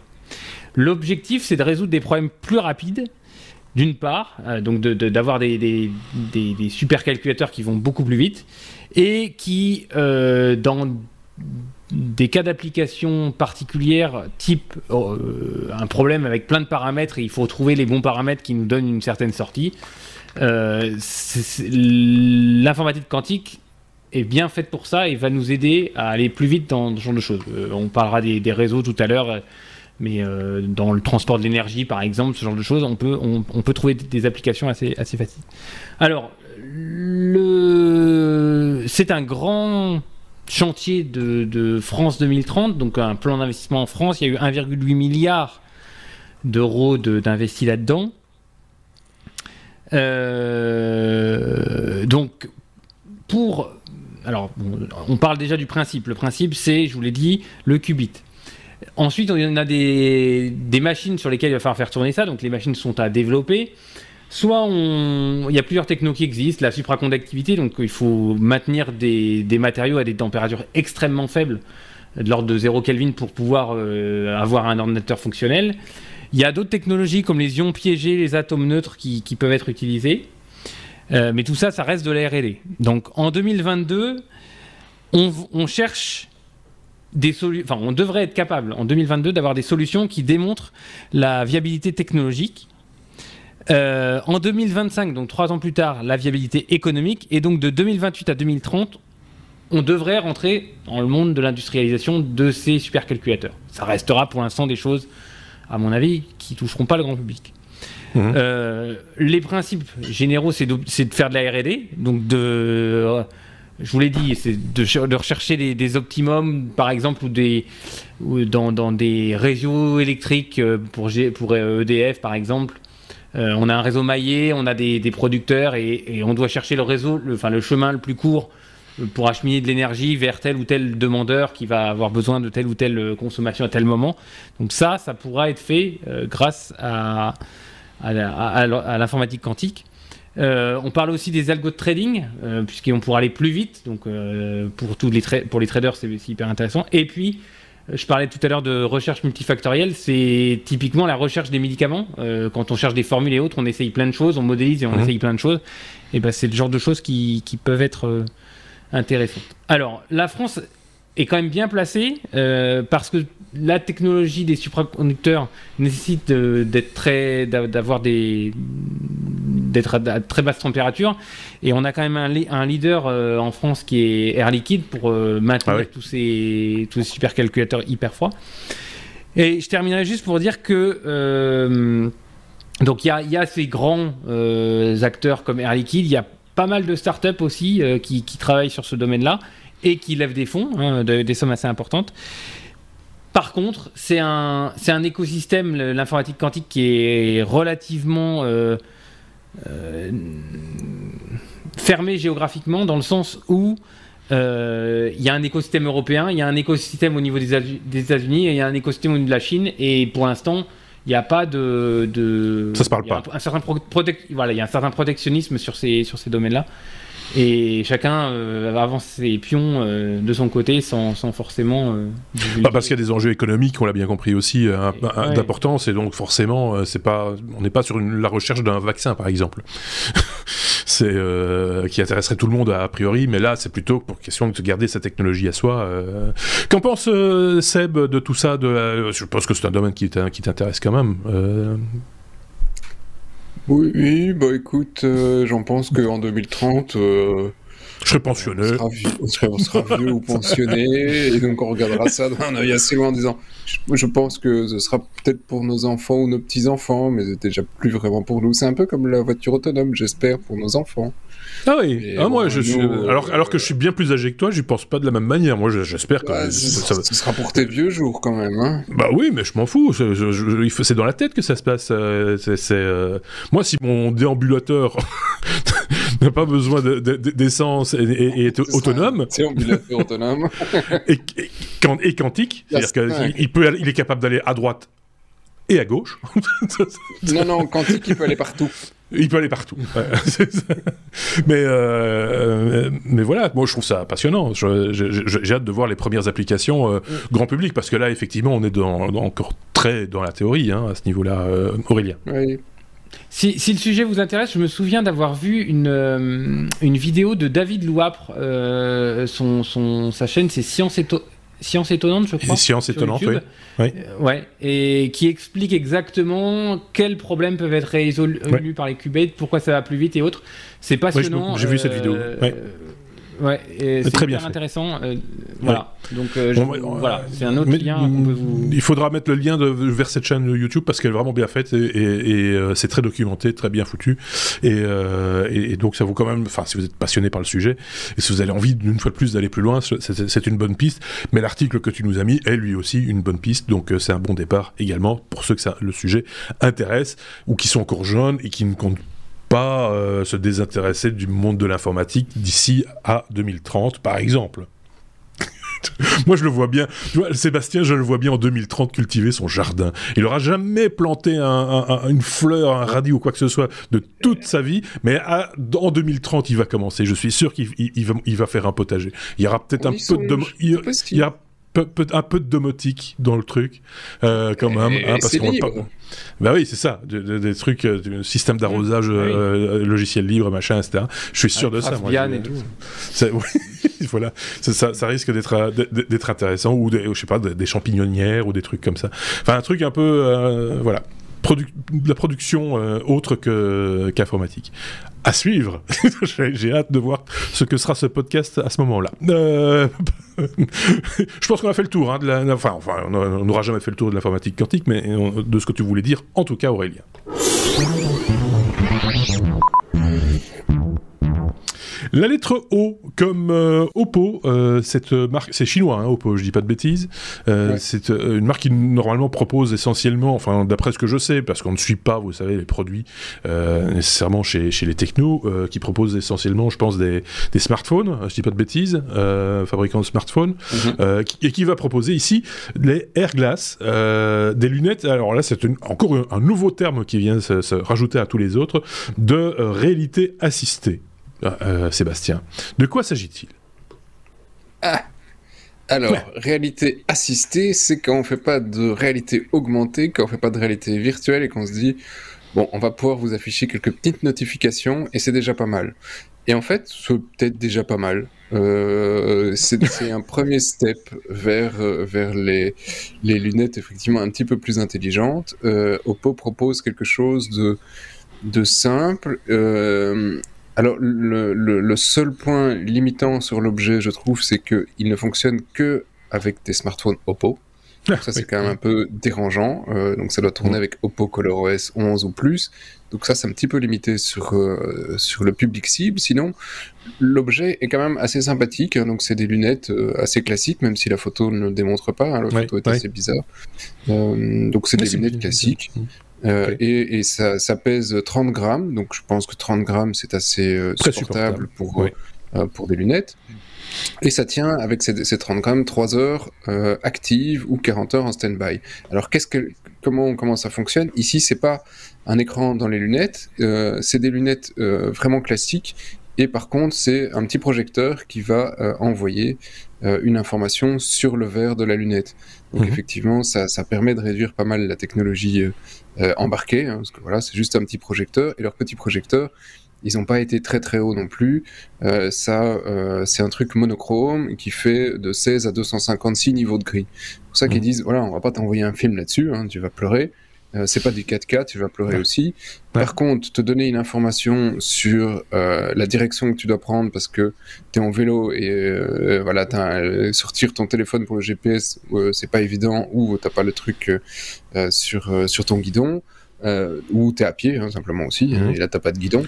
L'objectif, c'est de résoudre des problèmes plus rapides, d'une part, euh, donc d'avoir des, des, des, supercalculateurs qui vont beaucoup plus vite, et qui, dans des cas d'application particulière, type un problème avec plein de paramètres, et il faut trouver les bons paramètres qui nous donnent une certaine sortie, euh, l'informatique quantique est bien faite pour ça et va nous aider à aller plus vite dans ce genre de choses. Euh, on parlera des, réseaux tout à l'heure, mais euh, dans le transport de l'énergie, par exemple, ce genre de choses, on peut, on, peut trouver des applications assez, assez faciles. Alors, le... c'est un grand chantier de, de, France 2030, donc un plan d'investissement en France. Il y a eu 1,8 milliard d'euros d'investis là-dedans. Euh, donc, pour. Alors, on parle déjà du principe. Le principe, c'est, je vous l'ai dit, le qubit. Ensuite, on a des, machines sur lesquelles il va falloir faire tourner ça. Donc, les machines sont à développer. Soit il y a plusieurs technos qui existent, la supraconductivité, donc il faut maintenir des, des, matériaux à des températures extrêmement faibles, de l'ordre de 0 Kelvin, pour pouvoir euh, avoir un ordinateur fonctionnel. Il y a d'autres technologies comme les ions piégés, les atomes neutres qui, peuvent être utilisés. Euh, mais tout ça, ça reste de la R&D. Donc en 2022, on, cherche des solutions, enfin on devrait être capable en 2022 d'avoir des solutions qui démontrent la viabilité technologique. Euh, en 2025, donc trois ans plus tard, la viabilité économique. Et donc de 2028 à 2030, on devrait rentrer dans le monde de l'industrialisation de ces supercalculateurs. Ça restera pour l'instant des choses à mon avis, qui toucheront pas le grand public. Mhm. Euh, les principes généraux, c'est de, faire de la R&D, donc de, je vous l'ai dit, c'est de, rechercher des, optimums, par exemple, ou dans, des réseaux électriques euh, pour, EDF, par exemple. Euh, on a un réseau maillé, on a des, producteurs et, on doit chercher le réseau, enfin le chemin le plus court pour acheminer de l'énergie vers tel ou tel demandeur qui va avoir besoin de telle ou telle euh, consommation à tel moment. Donc ça, ça pourra être fait euh, grâce à, l'informatique quantique. Euh, on parle aussi des algos de trading, puisqu'on pourra aller plus vite. Donc pour, tous les pour les traders, c'est hyper intéressant. Et puis, je parlais tout à l'heure de recherche multifactorielle. C'est typiquement la recherche des médicaments. quand on cherche des formules et autres, on essaye plein de choses, on modélise et on mmh. essaye plein de choses. Et ben, c'est le genre de choses qui, qui peuvent être intéressante. Alors, la France est quand même bien placée euh, parce que la technologie des supraconducteurs nécessite d'être très, d'avoir des, d'être à, très basse température et on a quand même un, leader euh, en France qui est Air Liquide pour euh, maintenir ah tous ces tous ces supercalculateurs hyper froids. Et je terminerai juste pour dire que donc il y, y a, ces grands acteurs comme Air Liquide, il y a pas mal de startups aussi euh, qui, travaillent sur ce domaine-là et qui lèvent des fonds, hein, des sommes assez importantes. Par contre, c'est un, c'est un écosystème, l'informatique quantique, qui est relativement euh, euh, fermé géographiquement, dans le sens où il y a un écosystème européen, il y a un écosystème au niveau des, des États-Unis il y a un écosystème au niveau de la Chine. Et pour l'instant, il n'y a pas de, Ça se parle pas. Un, certain voilà, il y a un certain protectionnisme sur ces, sur ces domaines-là. Et chacun avance ses pions de son côté sans, sans forcément. Bah, parce qu'il y a des enjeux économiques, on l'a bien compris aussi, d'importance, et donc forcément, c'est pas, on n'est pas sur la recherche d'un vaccin, par exemple. c'est qui intéresserait tout le monde a priori, mais là, c'est plutôt pour question de garder sa technologie à soi. Qu'en pense Seb de tout ça de Je pense que c'est un domaine qui t'intéresse quand même. Oui, bah écoute, euh, j'en pense qu'en 2030, euh, je serai pensionné. On sera, vieux, ou pensionné, et donc on regardera ça d'un œil assez loin en disant je, pense que ce sera peut-être pour nos enfants ou nos petits-enfants, mais déjà plus vraiment pour nous. C'est un peu comme la voiture autonome, j'espère, pour nos enfants. Ah oui, ah, moi je suis. alors, alors que je suis bien plus âgé que toi, j'y pense pas de la même manière. Moi j'espère que. Bah, ça, sera pour tes vieux jours quand même. Hein. Bah oui, mais je m'en fous. C'est dans la tête que ça se passe. Euh, c'est, euh, Moi, si mon déambulateur n'a pas besoin d'essence et, est autonome. Déambulateur autonome. et, et, quantique, c'est-à-dire qu'il il est capable d'aller à droite et à gauche. non, non, quantique, il peut aller partout. Il peut aller partout. mais, euh, mais voilà, moi je trouve ça passionnant. J'ai hâte de voir les premières applications euh, grand public parce que là, effectivement, on est dans, encore très dans la théorie hein, à ce niveau-là, euh, Aurélien. Si, si, le sujet vous intéresse, je me souviens d'avoir vu une, une vidéo de David Louapre. son, son, sa chaîne, c'est Science et, Science étonnante, je crois. Science étonnante, oui. Euh, ouais, et qui explique exactement quels problèmes peuvent être résolus par les qubits, pourquoi ça va plus vite et autres. C'est passionnant. J'ai vu cette vidéo. Euh, Ouais, c'est très bien intéressant. Euh, voilà. Donc euh, voilà, c'est un autre lien peut vous. Il faudra mettre le lien de, vers cette chaîne YouTube parce qu'elle est vraiment bien faite et, euh, c'est très documenté, très bien foutu. Et, donc ça vaut quand même. Enfin, si vous êtes passionné par le sujet et si vous avez envie d'une fois de plus d'aller plus loin, c'est une bonne piste. Mais l'article que tu nous as mis est lui aussi une bonne piste. Donc c'est un bon départ également pour ceux que ça, le sujet intéresse ou qui sont encore jeunes et qui ne comptent pas euh, se désintéresser du monde de l'informatique d'ici à 2030, par exemple. Moi, je le vois bien. Tu vois, Sébastien, je le vois bien en 2030 cultiver son jardin. Il n'aura jamais planté une fleur, un radis ou quoi que ce soit de toute sa vie, mais en 2030, il va commencer. Je suis sûr qu'il va, il va, faire un potager. Il y aura peut-être un peu de. Il, il y a un peu de domotique dans le truc, euh, quand même. Hein, parce qu'on Bah oui, c'est ça, des, trucs, euh, du système d'arrosage euh, logiciel libre, machin, etc. Je suis sûr de ça. Moi, et tout. voilà, ça, ça, risque d'être d'être intéressant ou des, je sais pas, des champignonnières ou des trucs comme ça. Enfin, un truc un peu, voilà, de la production autre que qu'informatique à suivre. J'ai hâte de voir ce que sera ce podcast à ce moment-là. Euh, je pense qu'on a fait le tour. Hein, de la... enfin, on n'aura jamais fait le tour de l'informatique quantique, mais de ce que tu voulais dire, en tout cas, Aurélien. La lettre O comme euh, Oppo, euh, cette marque, c'est chinois, hein, Oppo, je dis pas de bêtises. Euh, c'est une marque qui normalement propose essentiellement, enfin d'après ce que je sais, parce qu'on ne suit pas, vous savez, les produits nécessairement chez, chez les technos, qui proposent essentiellement, je pense, des, des smartphones, je dis pas de bêtises, fabricants de smartphones, mhm. et qui va proposer ici les Airglass, des lunettes. Alors là, c'est encore un, nouveau terme qui vient se rajouter à tous les autres de réalité assistée. Ah, euh, Sébastien. De quoi s'agit-il? Ah. Alors, réalité assistée, c'est quand on fait pas de réalité augmentée, quand on fait pas de réalité virtuelle et qu'on se dit, bon, on va pouvoir vous afficher quelques petites notifications et c'est déjà pas mal. Et en fait, c'est peut-être déjà pas mal. Euh, c'est un premier step vers, euh, vers les, les lunettes effectivement un petit peu plus intelligentes. Oppo propose quelque chose de, de simple alors, le, seul point limitant sur l'objet, je trouve, c'est qu'il ne fonctionne que avec des smartphones Oppo. Ah, ça, c'est quand même un peu dérangeant. Euh, donc, ça doit tourner avec Oppo ColorOS 11 ou plus. Donc, ça, c'est un petit peu limité sur, euh, sur le public cible. Sinon, l'objet est quand même assez sympathique. donc, c'est des lunettes euh, assez classiques, même si la photo ne le démontre pas. Hein, la photo est assez bizarre. donc, c'est des lunettes classiques. Euh, et, ça, pèse 30 grammes, donc je pense que 30 grammes c'est assez euh, supportable, pour, euh, pour des lunettes. Et ça tient avec ces, 30 grammes 3 heures actives ou 40 heures en stand-by. Alors qu'est-ce que, comment, comment ça fonctionne? Ici, c'est pas un écran dans les lunettes, c'est des lunettes vraiment classiques Et par contre, c'est un petit projecteur qui va envoyer une information sur le verre de la lunette. Donc mhm. effectivement, ça, ça, permet de réduire pas mal la technologie embarquée, hein, parce que voilà, c'est juste un petit projecteur, et leur petit projecteur, ils n'ont pas été très très hauts non plus. Euh, ça, euh, c'est un truc monochrome qui fait de 16 à 256 niveaux de gris. C'est pour ça qu'ils mmh. disent voilà, on va pas t'envoyer un film là-dessus, hein, tu vas pleurer. Euh, c'est pas du 4K, tu vas pleurer aussi. Par contre, te donner une information sur la direction que tu dois prendre parce que tu es en vélo et voilà, sortir ton téléphone pour le GPS, c'est pas évident ou t'as pas le truc sur, sur ton guidon. Euh, ou tu es à pied, hein, simplement aussi, hein, mhm. et là, tu pas de guidon.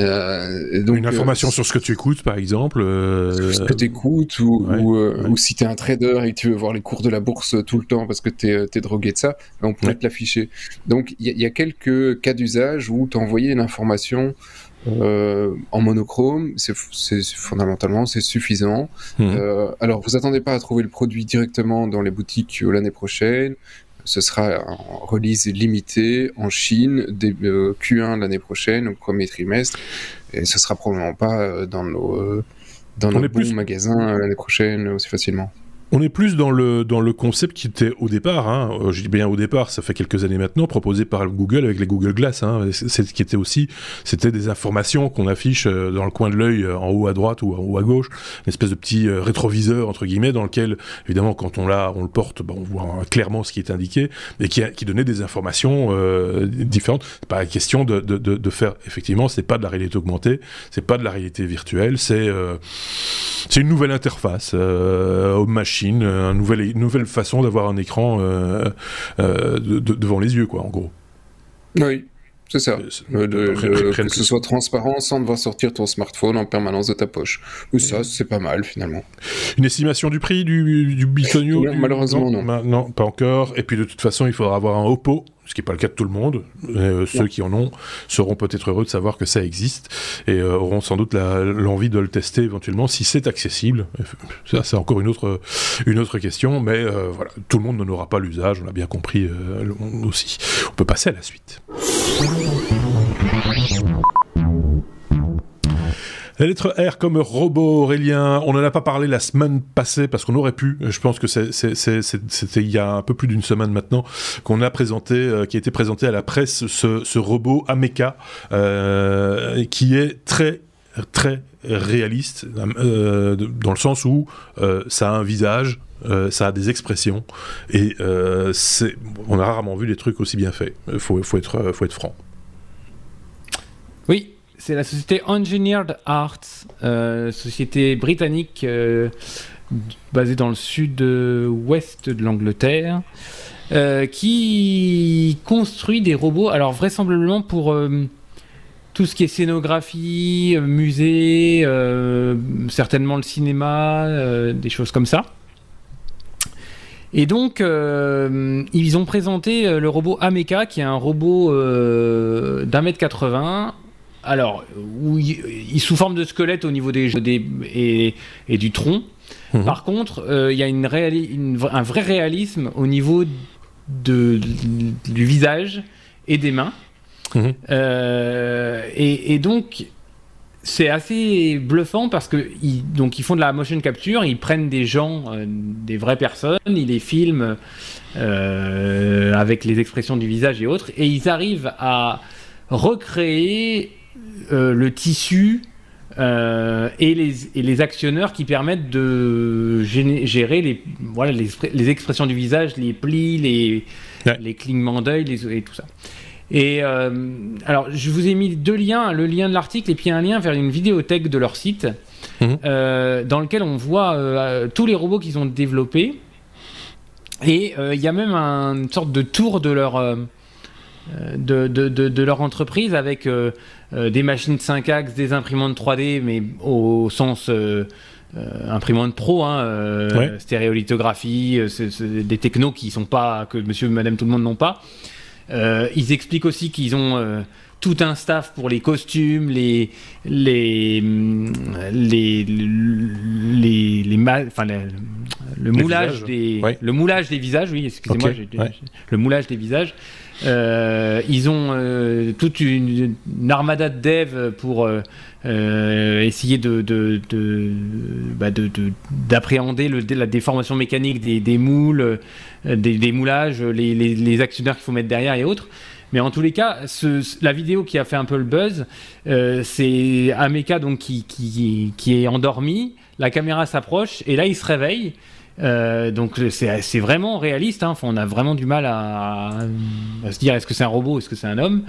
Euh, donc, Une euh, information sur ce que tu écoutes, par exemple. Ce que tu écoutes, ou, ou, si tu es un trader et que tu veux voir les cours de la bourse tout le temps parce que tu es, drogué de ça, ben, on pourrait te l'afficher. Donc, il y, a quelques cas d'usage où tu envoyé une information en monochrome, c'est fondamentalement c'est suffisant. Mhm. alors vous attendez pas à trouver le produit directement dans les boutiques l'année prochaine ce sera en release limitée en Chine, euh, Q1 l'année prochaine, au premier trimestre, et ce sera probablement pas euh, dans nos, euh, dans nos bons magasins l'année prochaine aussi facilement. On est plus dans le, dans le concept qui était au départ, hein, euh, je dis bien au départ, ça fait quelques années maintenant, proposé par Google avec les Google Glass. Hein, aussi, c'était des informations qu'on affiche euh, dans le coin de l'œil, euh, en haut à droite ou en haut à gauche, une espèce de petit rétroviseur entre guillemets dans lequel, évidemment, quand on l'a, on le porte, ben, on voit clairement ce qui est indiqué et qui, donnait des informations euh, différentes. C'est pas la question de, de, de, faire, effectivement, c'est pas de la réalité augmentée, c'est pas de la réalité virtuelle, c'est une nouvelle interface aux machines, une nouvelle, nouvelle façon d'avoir un écran euh, euh, devant les yeux, quoi, en gros. Oui, c'est ça. que ce soit transparent sans devoir sortir ton smartphone en permanence de ta poche. Ou ça, c'est pas mal finalement. Une estimation du prix du, du Malheureusement, non. non. pas encore. Et puis de toute façon, il faudra avoir un Oppo ce qui n'est pas le cas de tout le monde. Euh, ceux qui en ont seront peut-être heureux de savoir que ça existe et euh, auront sans doute l'envie de le tester éventuellement si c'est accessible. Ça, c'est encore une autre, une autre question, mais euh, voilà, tout le monde n'en aura pas l'usage, on l'a bien compris aussi. On peut passer à la suite. La lettre R comme robot, Aurélien, on n'en a pas parlé la semaine passée parce qu'on aurait pu. Je pense que c'était il y a un peu plus d'une semaine maintenant qu'on a présenté, euh, qui a été présenté à la presse, ce, robot Ameca, euh, qui est très très réaliste euh, dans le sens où ça a un visage, ça a des expressions et on a rarement vu des trucs aussi bien faits. Faut, faut être, franc. Oui, c'est la société Engineered Arts, euh, société britannique euh, basée dans le sud-ouest de l'Angleterre, euh, qui construit des robots, alors vraisemblablement pour tout ce qui est scénographie, musée, certainement le cinéma, des choses comme ça. Et donc, ils ont présenté le robot Ameca, qui est un robot d'un mètre 80 alors, où il, sous forme de squelette au niveau des, et, et, du tronc. Mhm. Par contre, euh, il y a une, un vrai réalisme au niveau de, du visage et des mains. Mhm. Euh, et, donc, c'est assez bluffant parce que ils, donc ils font de la motion capture, ils prennent des gens, euh, des vraies personnes, ils les filment avec les expressions du visage et autres, et ils arrivent à recréer euh, le tissu euh, et, les, les, actionneurs qui permettent de gérer les, voilà, les, expressions du visage, les plis, les, les clignements d'œil et tout ça. Et euh, alors, je vous ai mis deux liens, le lien de l'article et puis un lien vers une vidéothèque de leur site, mhm. dans lequel on voit tous les robots qu'ils ont développés. Et il y a même une sorte de tour de leur de, de, de, leur entreprise avec euh, euh, des machines 5 axes, des imprimantes 3D, mais au sens euh, imprimante pro, hein, stéréolithographie, des technos qui sont pas que monsieur et madame tout le monde n'ont pas. Ils expliquent aussi qu'ils ont tout un staff pour les costumes, les les les les, les, enfin, le moulage des le moulage des visages, oui, excusez-moi, le moulage des visages. Euh, ils ont euh, toute une, armada de devs pour euh, essayer de, bah d'appréhender la déformation mécanique des, moules, des, des, moulages, les, les, actionnaires qu'il faut mettre derrière et autres. Mais en tous les cas, la vidéo qui a fait un peu le buzz, euh, c'est Ameka donc qui, est endormi, la caméra s'approche et là il se réveille. Euh, donc c'est vraiment réaliste. Hein. On a vraiment du mal à se dire est-ce que c'est un robot, est-ce que c'est un homme?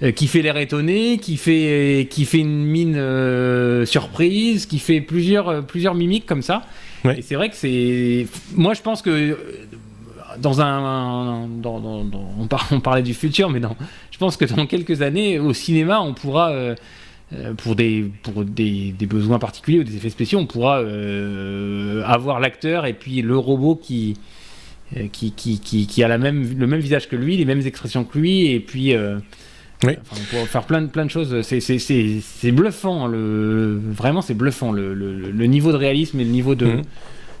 Euh, qui fait l'air étonné, qui fait, qui fait une mine euh, surprise, qui fait plusieurs, plusieurs mimiques comme ça. Ouais. Et c'est vrai que c'est. Moi, je pense que dans un, dans, dans, on, on, parlait du futur, mais non, je pense que dans quelques années, au cinéma, on pourra, euh, euh, pour, des, pour des, des, besoins particuliers ou des effets spéciaux, on pourra euh, avoir l'acteur et puis le robot qui, qui, qui, qui, qui, a la même, le même visage que lui, les mêmes expressions que lui, et puis. Oui. Enfin, on pourra faire plein de, plein de choses. C'est bluffant, le, vraiment c'est bluffant le, le, le, niveau de réalisme et le niveau de, mmh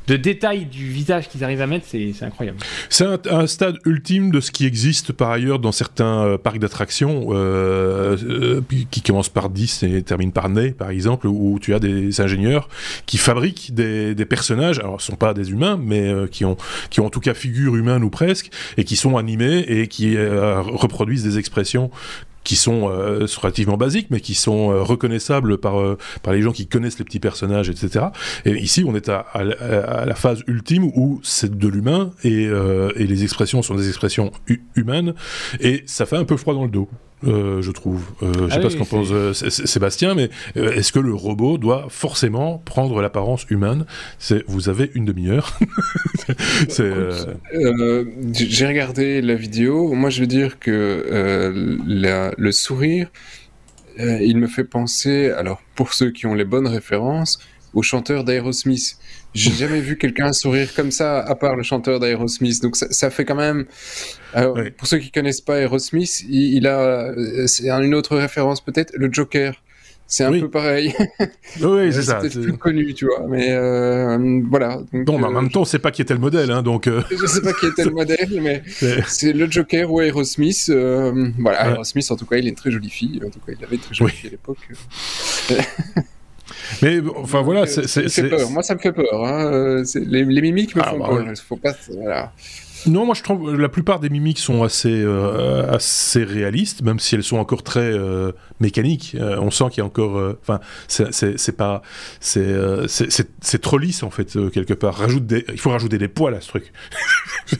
de détails du visage qu'ils arrivent à mettre, c'est incroyable. C'est un, stade ultime de ce qui existe par ailleurs dans certains euh, parcs d'attractions, euh, euh, qui commencent par 10 et terminent par nez, par exemple, où tu as des ingénieurs qui fabriquent des, personnages, alors ce ne sont pas des humains, mais qui, ont, qui ont en tout cas figure humaine ou presque, et qui sont animés et qui reproduisent des expressions qui sont euh, relativement basiques, mais qui sont euh, reconnaissables par, euh, par les gens qui connaissent les petits personnages, etc. Et ici, on est à, à, la phase ultime où c'est de l'humain et, et, les expressions sont des expressions humaines, et ça fait un peu froid dans le dos. Euh, je trouve. Euh, je sais ah pas ce qu'en pense euh, Sébastien, mais est-ce que le robot doit forcément prendre l'apparence humaine? C'est vous avez une demi-heure. J'ai regardé la vidéo. Moi, je veux dire que le sourire, il me fait penser. Alors, pour ceux qui ont les bonnes références, au chanteur d'Aerosmith. J'ai jamais vu quelqu'un sourire comme ça, à part le chanteur d'Aerosmith. Donc ça, fait quand même. Pour ceux qui connaissent pas Aerosmith, il, a euh, c'est une autre référence peut-être, le Joker. C'est un peu pareil. Oui, c'est ça. C'est plus connu, tu vois. Mais euh, voilà. Donc, en euh, même temps, on sait pas qui était le modèle, hein, donc. Je sais pas qui était le modèle, mais c'est le Joker ou Aerosmith. voilà, Aerosmith, en tout cas, il est une très jolie fille. En tout cas, il avait une très jolie fille à l'époque. Mais enfin voilà, c'est peur. Moi, ça me fait peur. Hein. Euh, les, les, mimiques me ah, font bah peur. Faut pas. Voilà. Non, moi je trouve la plupart des mimiques sont assez, euh, assez réalistes, même si elles sont encore très euh, mécaniques. Euh, on sent qu'il y a encore. Enfin, c'est pas. C'est trop lisse en fait, quelque part. Il faut rajouter des poils à ce truc.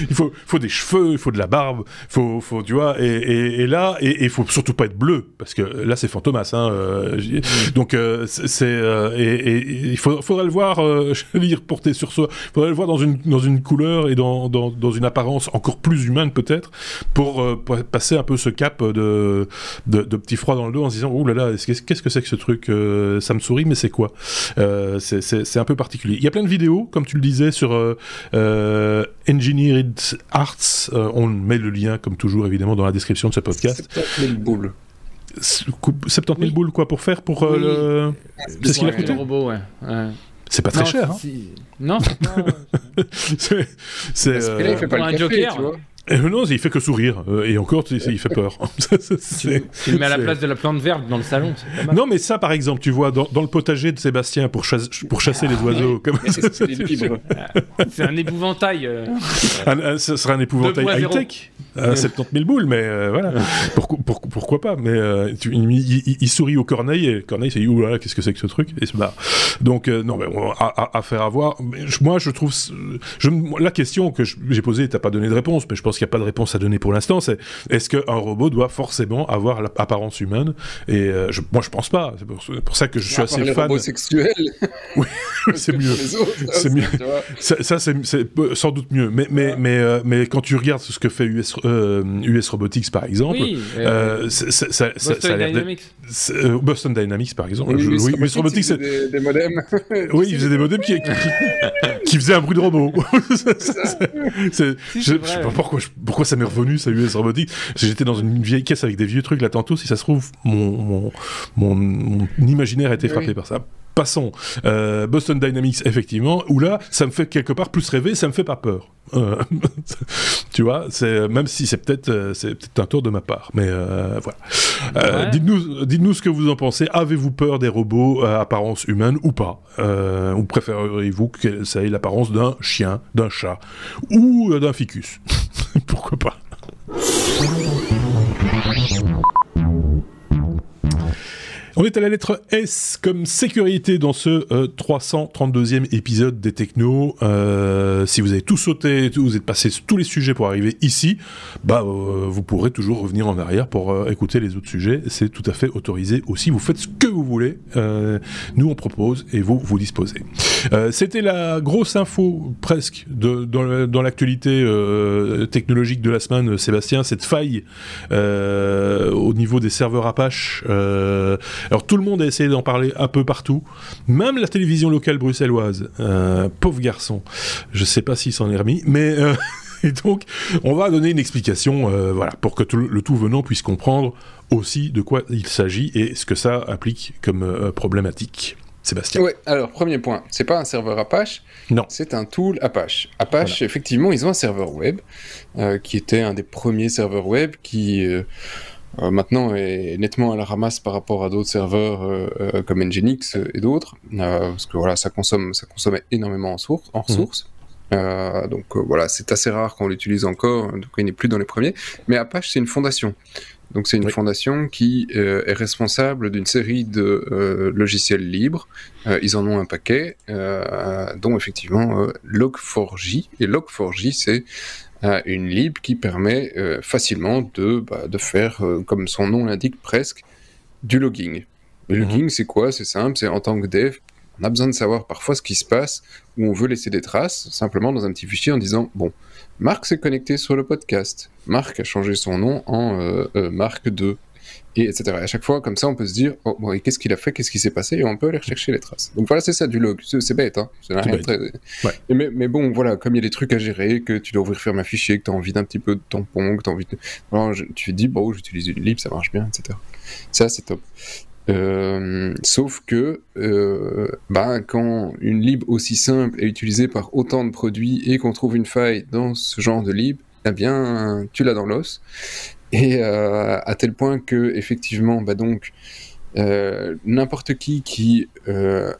il faut, faut des cheveux, il faut de la barbe, faut, faut tu vois. Et, là, et il faut surtout pas être bleu, parce que là c'est Fantomas. Hein, donc, c'est. Et, il faudrait le voir, je dire, porter sur soi. Il faudrait le voir dans une, dans une couleur et dans, dans, une apparence encore plus humaine peut-être, pour, euh, passer un peu ce cap de, petit froid dans le dos en se disant, oh là là, qu'est-ce que c'est que ce truc euh, Ça me sourit, mais c'est quoi? Euh, C'est un peu particulier. Il y a plein de vidéos, comme tu le disais, sur Engineered Arts. on met le lien, comme toujours, évidemment, dans la description de ce podcast. 70 000 boules. 70 000 boules, quoi, pour faire pour le... C'est ce qu'il a coûté? le robot, ouais. C'est pas très cher. Hein. Non, c'est. C'est. Euh... il fait pas un joker, tu vois. Euh, non, il fait que sourire. Euh, et encore, il fait peur. tu, le mets à la place de la plante verte dans le salon. Non, mais ça, par exemple, tu vois, dans, le potager de Sébastien pour, pour chasser les oiseaux. c'est un épouvantail. Euh. ce serait un épouvantail high-tech. 70 000 boules, mais voilà. pourquoi pas Mais il, sourit au Corneille et Corneille c'est là, qu'est-ce que c'est que ce truc? Et se barre. Donc, non, mais à, faire avoir. Moi, je trouve. Je, la question que j'ai posée, t'as pas donné de réponse, mais je pense qu'il n'y a pas de réponse à donner pour l'instant. C'est est-ce qu'un robot doit forcément avoir l'apparence humaine? Et euh, je, moi, je pense pas. C'est pour, ça que je suis assez les fan. sexuels. oui, c'est mieux. C'est mieux. Ça, c'est sans doute mieux. Mais, mais, mais, euh, mais quand tu regardes ce que fait US, US euh, Robotics, par exemple, oui, ça, Boston Dynamics. Boston Dynamics, par exemple. Oui, US, Robotics, c'est des, des, modems. oui, il faisait des modems qui, qui, faisaient un bruit de robot. je, je sais pas pourquoi, pourquoi ça m'est revenu, ça US Robotics? J'étais dans une vieille caisse avec des vieux trucs là tantôt. Si ça se trouve, mon, mon, mon, imaginaire a été frappé par ça. Passons. Boston Dynamics, effectivement, où là, ça me fait quelque part plus rêver, ça me fait pas peur. tu vois, c'est même si c'est peut-être c'est peut-être un tour de ma part, mais voilà. Dites-nous, dites-nous ce que vous en pensez. Avez-vous peur des robots à apparence humaine ou pas? Ou préféreriez-vous que ça ait l'apparence d'un chien, d'un chat ou d'un ficus? Pourquoi pas? On est à la lettre S comme sécurité dans ce 332e euh, épisode des Technos. Euh, si vous avez tout sauté, vous êtes passé tous les sujets pour arriver ici, bah euh, vous pourrez toujours revenir en arrière pour écouter les autres sujets. C'est tout à fait autorisé aussi. Vous faites ce que vous voulez. nous on propose et vous vous disposez. C'était la grosse info presque de, dans, l'actualité technologique de la semaine, Sébastien. Cette faille au niveau des serveurs Apache. Alors tout le monde a essayé d'en parler un peu partout, même la télévision locale bruxelloise. Euh, pauvre garçon, je sais pas s'il s'en est remis, mais euh, et donc on va donner une explication, euh, voilà, pour que le tout venant puisse comprendre aussi de quoi il s'agit et ce que ça implique comme problématique. Sébastien. Oui, alors premier point, c'est pas un serveur Apache, non, c'est un tool Apache. Apache, effectivement, ils ont un serveur web qui était un des premiers serveurs web qui euh, maintenant est nettement à la ramasse par rapport à d'autres serveurs euh, euh, comme Nginx et d'autres, parce que voilà, ça consomme, ça consommait énormément en source. En mhm. donc voilà, c'est assez rare qu'on l'utilise encore, donc il n'est plus dans les premiers. Mais Apache, c'est une fondation. Donc c'est une fondation qui est responsable d'une série de logiciels libres. ils en ont un paquet, dont effectivement Log4j. Et Log4j, c'est une lib qui permet euh, facilement de, bah, de faire, euh, comme son nom l'indique presque, du logging. Le mhm. logging, c'est quoi? C'est simple, c'est en tant que dev, on a besoin de savoir parfois ce qui se passe, ou on veut laisser des traces, simplement dans un petit fichier en disant, bon, Marc s'est connecté sur le podcast, Marc a changé son nom en euh, Marc 2 et etc. à chaque fois, comme ça, on peut se dire, oh, bon, qu'est-ce qu'il a fait, qu'est-ce qui s'est passé, et on peut aller rechercher les traces. Donc voilà, c'est ça du log. C'est bête, hein. Rien Très... Mais, mais, bon, voilà, comme il y a des trucs à gérer, que tu dois ouvrir, fermer un fichier, que tu as envie d'un petit peu de tampon, que tu as envie de. Alors, tu te dis, bon, j'utilise une lib, ça marche bien, etc. Ça, c'est top. Euh, sauf que euh, bah, quand une lib aussi simple est utilisée par autant de produits et qu'on trouve une faille dans ce genre de lib, eh bien, tu l'as dans l'os. Et euh, à tel point que, effectivement, bah donc, euh, n'importe qui qui euh,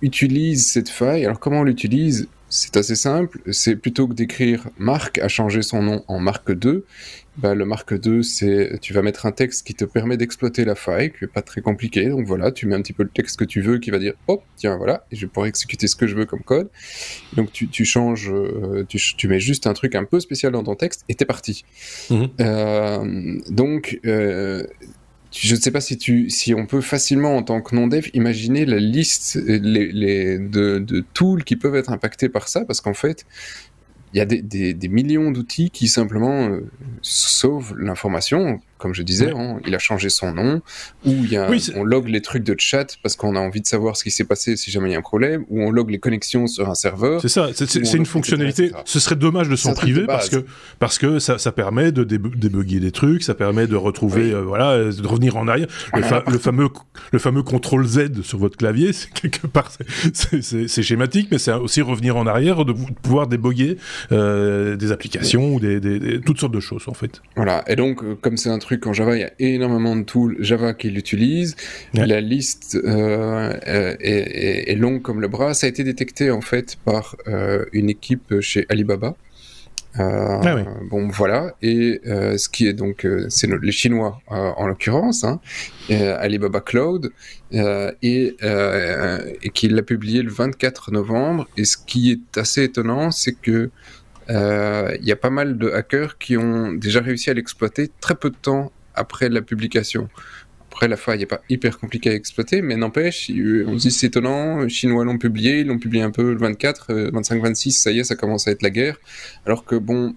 utilise cette faille, alors comment l'utilise? C'est assez simple, c'est plutôt que d'écrire Marc a changé son nom en Marc 2, bah, le marque 2, c'est tu vas mettre un texte qui te permet d'exploiter la faille, qui n'est pas très compliqué. Donc voilà, tu mets un petit peu le texte que tu veux, qui va dire, oh, tiens, voilà, et je pourrais exécuter ce que je veux comme code. Donc tu, tu changes, euh, tu, tu, mets juste un truc un peu spécial dans ton texte, et t'es parti. Mhm. Euh, donc, euh, je ne sais pas si, tu, si on peut facilement, en tant que non-dev, imaginer la liste les, les, de, de tools qui peuvent être impactés par ça, parce qu'en fait, il y a des, millions d'outils qui simplement euh, sauvent l'information comme je disais, hein, il a changé son nom, ou il y a, on log les trucs de chat parce qu'on a envie de savoir ce qui s'est passé si jamais il y a un problème, ou on log les connexions sur un serveur. C'est ça, c'est une fonctionnalité. Ce serait dommage de s'en priver parce que, parce que ça, ça permet de débugger des trucs, ça permet de retrouver, euh, voilà, de revenir en arrière. Le, le, fameux, le fameux contrôle Z sur votre clavier, c'est quelque part, c'est schématique, mais c'est aussi revenir en arrière, de pouvoir déboguer euh, des applications ou des, des, toutes sortes de choses en fait. Voilà, et donc, euh, comme c'est un truc qu'en Java, il y a énormément de tools Java qui l'utilisent. La liste euh, est, longue comme le bras. Ça a été détecté en fait par euh, une équipe chez Alibaba. Euh, ah bon, voilà. Et ce qui est donc, c'est les Chinois en l'occurrence, hein, Alibaba Cloud, et, et qui l'a publié le 24 novembre. Et ce qui est assez étonnant, c'est que euh, il y a pas mal de hackers qui ont déjà réussi à l'exploiter très peu de temps après la publication. Après, la faille n'est pas hyper compliquée à exploiter, mais n'empêche, on se dit c'est étonnant, les Chinois l'ont publié, ils l'ont publié un peu le 24, 25-26, euh, ça y est, ça commence à être la guerre. Alors que bon,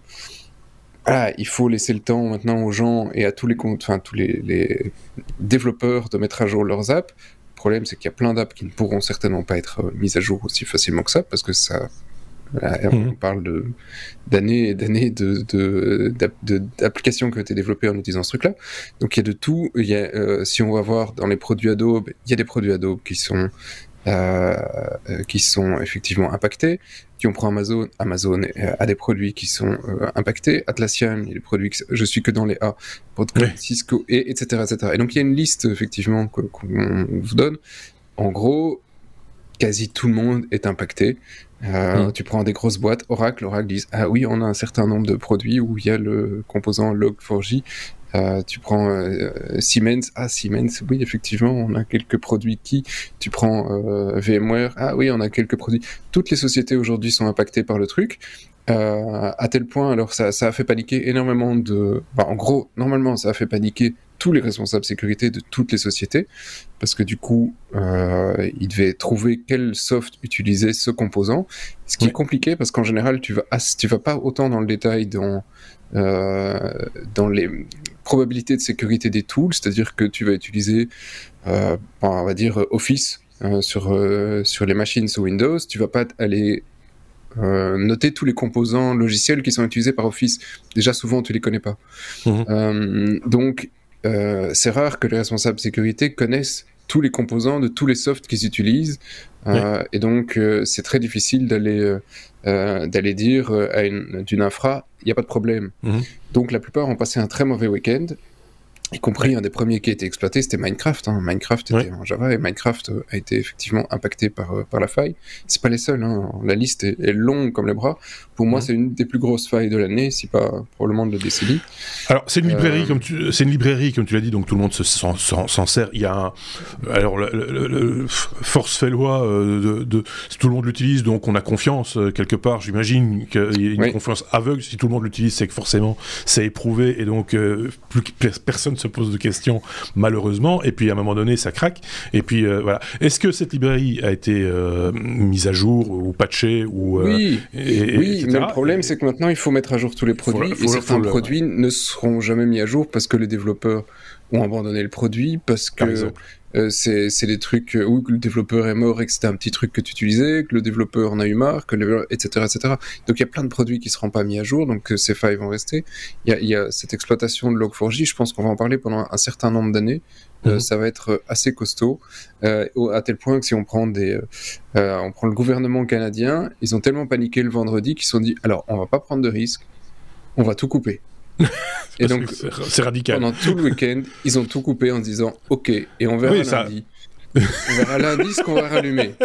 il faut laisser le temps maintenant aux gens et à tous les, enfin, tous les, les développeurs de mettre à jour leurs apps. Le problème, c'est qu'il y a plein d'apps qui ne pourront certainement pas être euh, mises à jour aussi facilement que ça, parce que ça on mhm. parle de, d'années et d'années de, d'applications qui ont été développées en utilisant ce truc-là. Donc il y a de tout. Il y a, euh, si on va voir dans les produits Adobe, il y a des produits Adobe qui sont qui sont effectivement impactés. Si on prend Amazon, Amazon a des produits qui sont impactés. Atlassian, il y a des produits que je suis que dans les A, Cisco, et etc., etc. Et donc il y a une liste effectivement qu'on vous donne. En gros, quasi tout le monde est impacté. Euh, mm. Tu prends des grosses boîtes, Oracle, Oracle disent Ah oui, on a un certain nombre de produits où il y a le composant Log4j. Euh, tu prends euh, Siemens, ah Siemens, oui effectivement, on a quelques produits qui. Tu prends VMware, ah oui, on a quelques produits. Toutes les sociétés aujourd'hui sont impactées par le truc. À tel point, alors ça, ça a fait paniquer énormément de. en gros, normalement, ça a fait paniquer tous les responsables sécurité de toutes les sociétés, parce que du coup, euh, ils devaient trouver quel soft utiliser ce composant, ce qui est compliqué parce qu'en général, tu vas, tu vas pas autant dans le détail dans, euh, dans les probabilités de sécurité des tools, c'est-à-dire que tu vas utiliser, euh, on va dire, Office euh, sur, euh, sur les machines sous Windows, tu vas pas aller euh, noter tous les composants logiciels qui sont utilisés par Office. Déjà, souvent, tu les connais pas. Mhm. Euh, donc, euh, c'est rare que les responsables sécurité connaissent tous les composants de tous les softs qu'ils utilisent. Et donc, c'est très difficile d'aller d'aller dire à une, d'une infra, il n'y a pas de problème. Mhm. Donc, la plupart ont passé un très mauvais week-end y compris un des premiers qui a été exploité, c'était Minecraft. Hein. Minecraft était en Java et Minecraft euh, a été effectivement impacté par, euh, par la faille. C'est pas les seuls, hein. la liste est, longue comme les bras. Pour moi, c'est une des plus grosses failles de l'année, si pas probablement de la décennie. Alors, c'est une librairie, euh, comme tu, c'est une librairie, comme tu l'as dit, donc tout le monde s'en, sert. Il y a un, alors, le, force fait loi de, de, tout le monde l'utilise, donc on a confiance quelque part. J'imagine qu'il y a une confiance aveugle. Si tout le monde l'utilise, c'est que forcément c'est éprouvé et donc plus personne se pose de questions, malheureusement. Et puis à un moment donné, ça craque. Et puis euh, voilà. Est-ce que cette librairie a été euh, mise à jour ou patchée ou euh, oui mais le problème, c'est que maintenant, il faut mettre à jour tous les produits. et certains produits ne seront jamais mis à jour parce que les développeurs ont abandonné le produit, parce que euh, c'est des trucs où le développeur est mort et que c'était un petit truc que tu utilisais, que le développeur en a eu marre, que le, etc., etc. Donc il y a plein de produits qui seront pas mis à jour, donc euh, ces failles vont rester. Il y a, y a, cette exploitation de Log4j, je pense qu'on va en parler pendant un certain nombre d'années. Euh, mhm. ça va être assez costaud, euh, à tel point que si on prend des, on prend le gouvernement canadien, ils ont tellement paniqué le vendredi qu'ils se sont dit, alors on va pas prendre de risques, on va tout couper. et donc, c'est radical. Pendant tout le week-end, ils ont tout coupé en disant OK, et on verra lundi. on verra lundi ce qu'on va rallumer.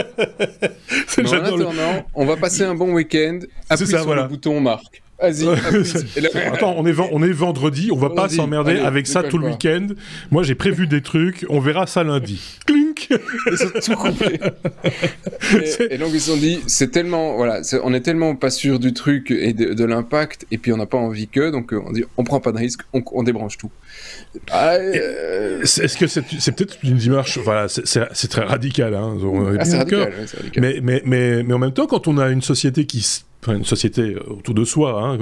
En attendant, on va passer un bon week-end. Appuie sur voilà. le bouton marque. Vas-y. Attends, on est, on est vendredi, on va pas s'emmerder avec ça tout le week-end. Moi, j'ai prévu des trucs, on verra ça lundi. Clink Ils tout et, donc, ils se sont dit, c'est tellement, voilà, on est tellement pas sûr du truc et de, l'impact, et puis on n'a pas envie que, donc on dit, on prend pas de risque, on, débranche tout. Ah, euh, Est-ce que c'est peut-être une démarche, voilà, c'est très radical, hein, ah, c'est radical, Mais, mais, mais, mais en même temps, quand on a une société qui une société autour de soi hein,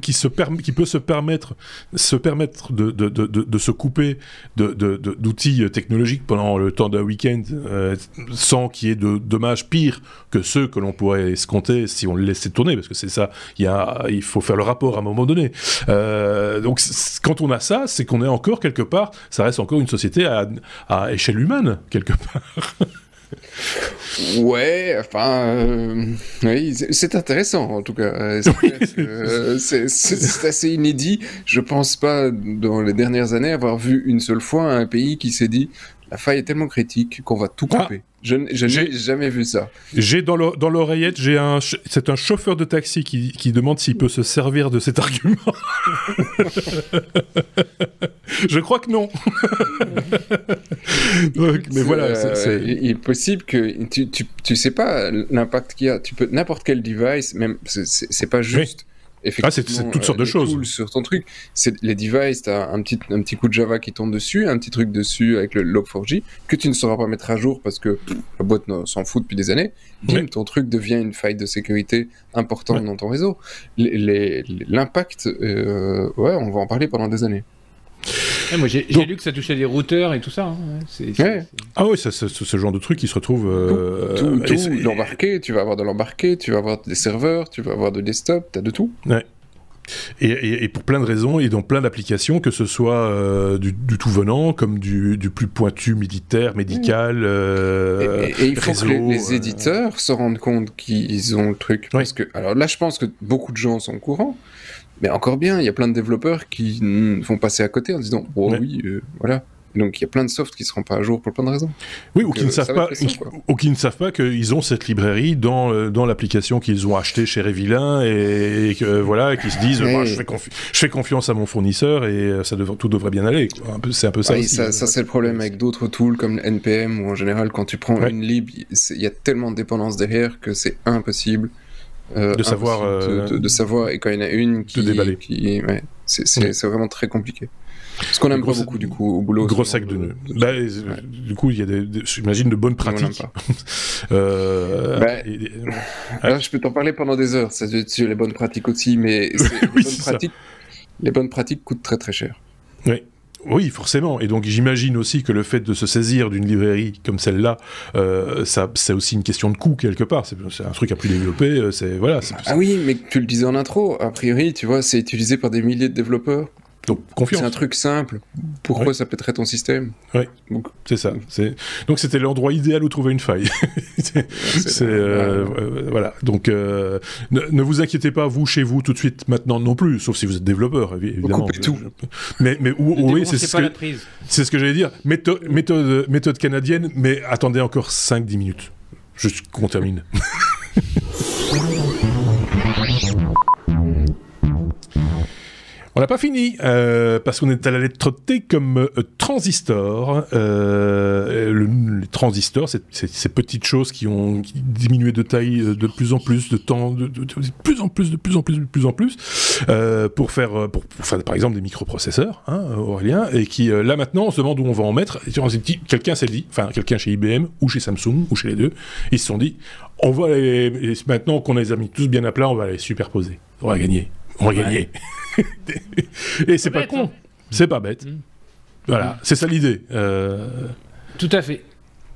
qui, se qui peut se permettre, se permettre de, de, de, de se couper d'outils technologiques pendant le temps d'un week-end euh, sans qu'il y ait de dommages pires que ceux que l'on pourrait escompter si on les laissait tourner, parce que c'est ça, il, y a, il faut faire le rapport à un moment donné. Euh, donc quand on a ça, c'est qu'on est encore quelque part, ça reste encore une société à, à échelle humaine, quelque part. Ouais, enfin, euh, oui, c'est intéressant en tout cas. Euh, euh, c'est assez inédit. Je pense pas dans les dernières années avoir vu une seule fois un pays qui s'est dit la faille est tellement critique qu'on va tout couper. Ah. Je, n'ai jamais vu ça. J'ai dans l'oreillette, j'ai un, c'est un chauffeur de taxi qui, qui demande s'il peut se servir de cet argument. je crois que non. mais voilà, euh, il est possible que tu, tu, tu sais pas l'impact qu'il y a. Tu peux n'importe quel device, même c'est pas juste. Ah, c'est toutes sortes de euh, choses. Sur ton truc, c'est les devices, tu as un petit, un petit coup de Java qui tombe dessus, un petit truc dessus avec le log4j que tu ne sauras pas mettre à jour parce que la boîte s'en fout depuis des années. Bim, ton truc devient une faille de sécurité importante dans ton réseau. L'impact, euh, ouais, on va en parler pendant des années. Moi j'ai lu que ça touchait des routeurs et tout ça. Hein. Ah oui, c'est ce genre de truc qui se retrouve. Euh, tout, l'embarqué, tu vas avoir de l'embarqué, tu vas avoir des serveurs, tu vas avoir de desktop, tu as de tout. Ouais. Et, pour plein de raisons et dans plein d'applications, que ce soit euh, du, tout venant comme du, plus pointu militaire, médical. Euh, et, il faut que les, euh, éditeurs se rendent compte qu'ils ont le truc. Parce que, alors là, je pense que beaucoup de gens sont au courant. Mais encore bien, il y a plein de développeurs qui vont passer à côté en disant Oh oui, voilà. Donc il y a plein de softs qui ne seront pas à jour pour plein de raisons. Oui, ou qui, ne savent pas, ou qui ne savent pas qu'ils ont cette librairie dans, euh, dans l'application qu'ils ont achetée chez Révilin et, que voilà, qui se disent je, fais je, fais confiance à mon fournisseur et euh, ça tout devrait bien aller. C'est un peu ça. Oui, ça, ça c'est le problème avec d'autres tools comme NPM ou en général quand tu prends une lib, il y a tellement de dépendances derrière que c'est impossible. Euh, de savoir de, savoir et quand il y en a une qui, qui ouais, c'est vraiment très compliqué ce qu'on aime pas beaucoup du coup au boulot. Gros sac de nœuds. Bah, du coup, il y a des, j'imagine de bonnes pratiques. euh, bah, je peux t'en parler pendant des heures. Ça, sur les bonnes pratiques aussi, mais les, bonnes pratiques, les bonnes pratiques coûtent très très cher. Oui. Oui, forcément. Et donc j'imagine aussi que le fait de se saisir d'une librairie comme celle-là, euh, ça, c'est aussi une question de coût quelque part. C'est, un truc à plus développer. Euh, c'est voilà. ah oui, mais tu le disais en intro. A priori, tu vois, c'est utilisé par des milliers de développeurs. Donc confiance. C'est un truc simple. Pourquoi ça pèterait ton système Oui. C'est ça. Donc c'était l'endroit idéal où trouver une faille. c'est euh, euh, voilà. Donc euh, ne, vous inquiétez pas vous chez vous tout de suite maintenant non plus, sauf si vous êtes développeur évidemment. tout. Mais mais oui c'est ce que c'est ce que j'allais dire. Méthode méthode méthode canadienne. Mais attendez encore 5-10 minutes. Juste qu'on termine. On n'a pas fini, euh, parce qu'on est à la lettre T comme euh, transistor. Euh, le, les transistors, c'est ces petites choses qui ont diminué de taille de plus en plus, de temps, de, plus en plus, de plus en plus, de plus en plus, pour, faire, pour, faire par exemple des microprocesseurs, hein, Aurélien, et qui là maintenant on se demande où on va en mettre. Quelqu'un s'est dit, enfin quelqu'un chez IBM ou chez Samsung ou chez les deux, ils se sont dit, on va les, maintenant qu'on les a mis tous bien à plat, on va les superposer. On va gagner. On va gagner. et c'est pas con. Hein. C'est pas bête. Mm. Voilà, mm. c'est ça l'idée. Euh. Tout à fait.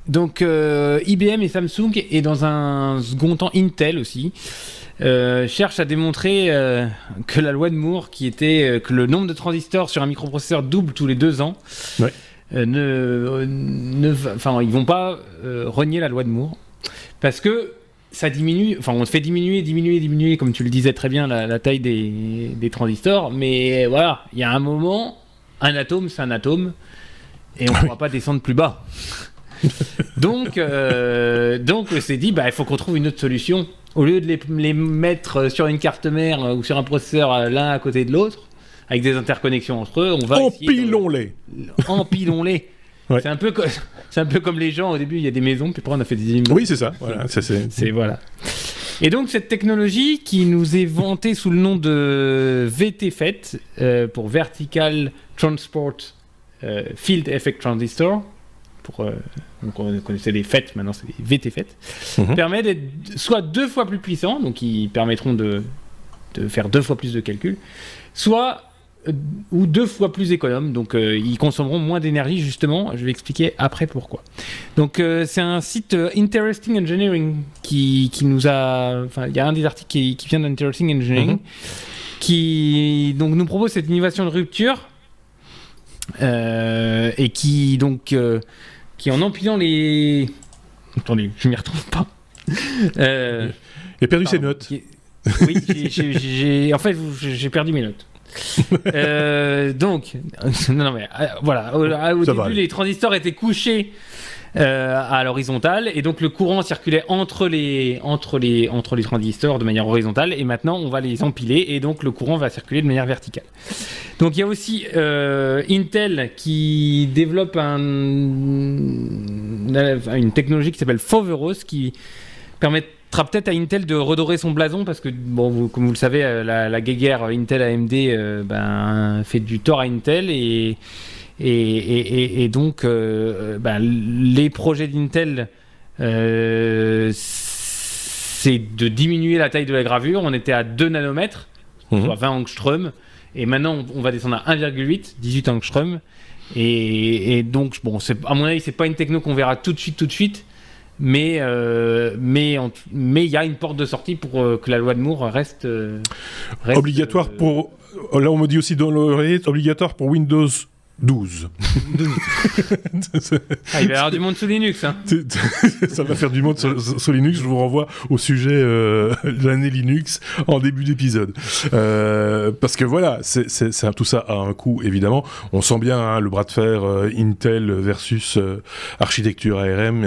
Donc euh, IBM et Samsung et dans un second temps Intel aussi euh, cherchent à démontrer que la loi de Moore, qui était que le nombre de transistors sur un microprocesseur double tous les deux ans, ne, ne, enfin ils vont pas renier la loi de Moore parce que ça diminue, enfin on fait diminuer, diminuer, diminuer, comme tu le disais très bien, la, taille des, transistors, mais voilà, il y a un moment, un atome c'est un atome, et on ne pourra pas descendre plus bas. donc, euh, donc c'est dit, bah, il faut qu'on trouve une autre solution. Au lieu de les, les, mettre sur une carte mère ou sur un processeur euh, l'un à côté de l'autre, avec des interconnexions entre eux, on va... Empilons-les Empilons-les C'est un peu c'est un peu comme les gens au début, il y a des maisons, puis après on a fait des immeubles. Oui, c'est ça. Voilà, c'est voilà. Et donc cette technologie qui nous est vantée sous le nom de VTFET euh, pour Vertical Transport euh, Field Effect Transistor, pour euh, on connaissait les FET, maintenant c'est des VTFET, mhm. permet d'être soit deux fois plus puissant, donc ils permettront de, de faire deux fois plus de calculs, soit ou deux fois plus économe, donc euh, ils consommeront moins d'énergie justement. Je vais expliquer après pourquoi. Donc euh, c'est un site Interesting Engineering qui, qui nous a, enfin il y a un des articles qui, qui vient d'Interesting Engineering mhm. qui donc nous propose cette innovation de rupture et qui donc qui en empilant les, attendez, je m'y retrouve pas. il a perdu ses notes. Oui, j'ai en fait j'ai perdu mes notes. Euh, donc, non, mais euh, voilà, au, début, les transistors étaient couchés euh, à l'horizontale et donc le courant circulait entre les, entre, les, entre les transistors de manière horizontale et maintenant on va les empiler et donc le courant va circuler de manière verticale. Donc il y a aussi Intel qui développe un, une technologie qui s'appelle Foveros qui permet peut-être à Intel de redorer son blason parce que, bon, comme vous le savez, euh, la, la guéguerre Intel AMD euh, ben, fait du tort à Intel et, et, et, donc euh, ben, les projets d'Intel, c'est de diminuer la taille de la gravure. On était à 2 nanomètres, mhm. soit 20 angstrom, et maintenant on va descendre à 1,8, 18 angstrom. Et, donc, bon, à mon avis, c'est pas une techno qu'on verra tout de suite, tout de suite mais euh, mais mais il y a une porte de sortie pour que la loi de Moore reste, reste obligatoire pour là on me dit aussi dans l'oreille obligatoire pour Windows 12. ah, il va y avoir du monde sous Linux. Hein. ça va faire du monde sur, Linux. Je vous renvoie au sujet euh, de l'année Linux en début d'épisode. Euh, parce que voilà, tout ça a un coût, évidemment. On sent bien hein, le bras de fer euh, Intel versus architecture ARM.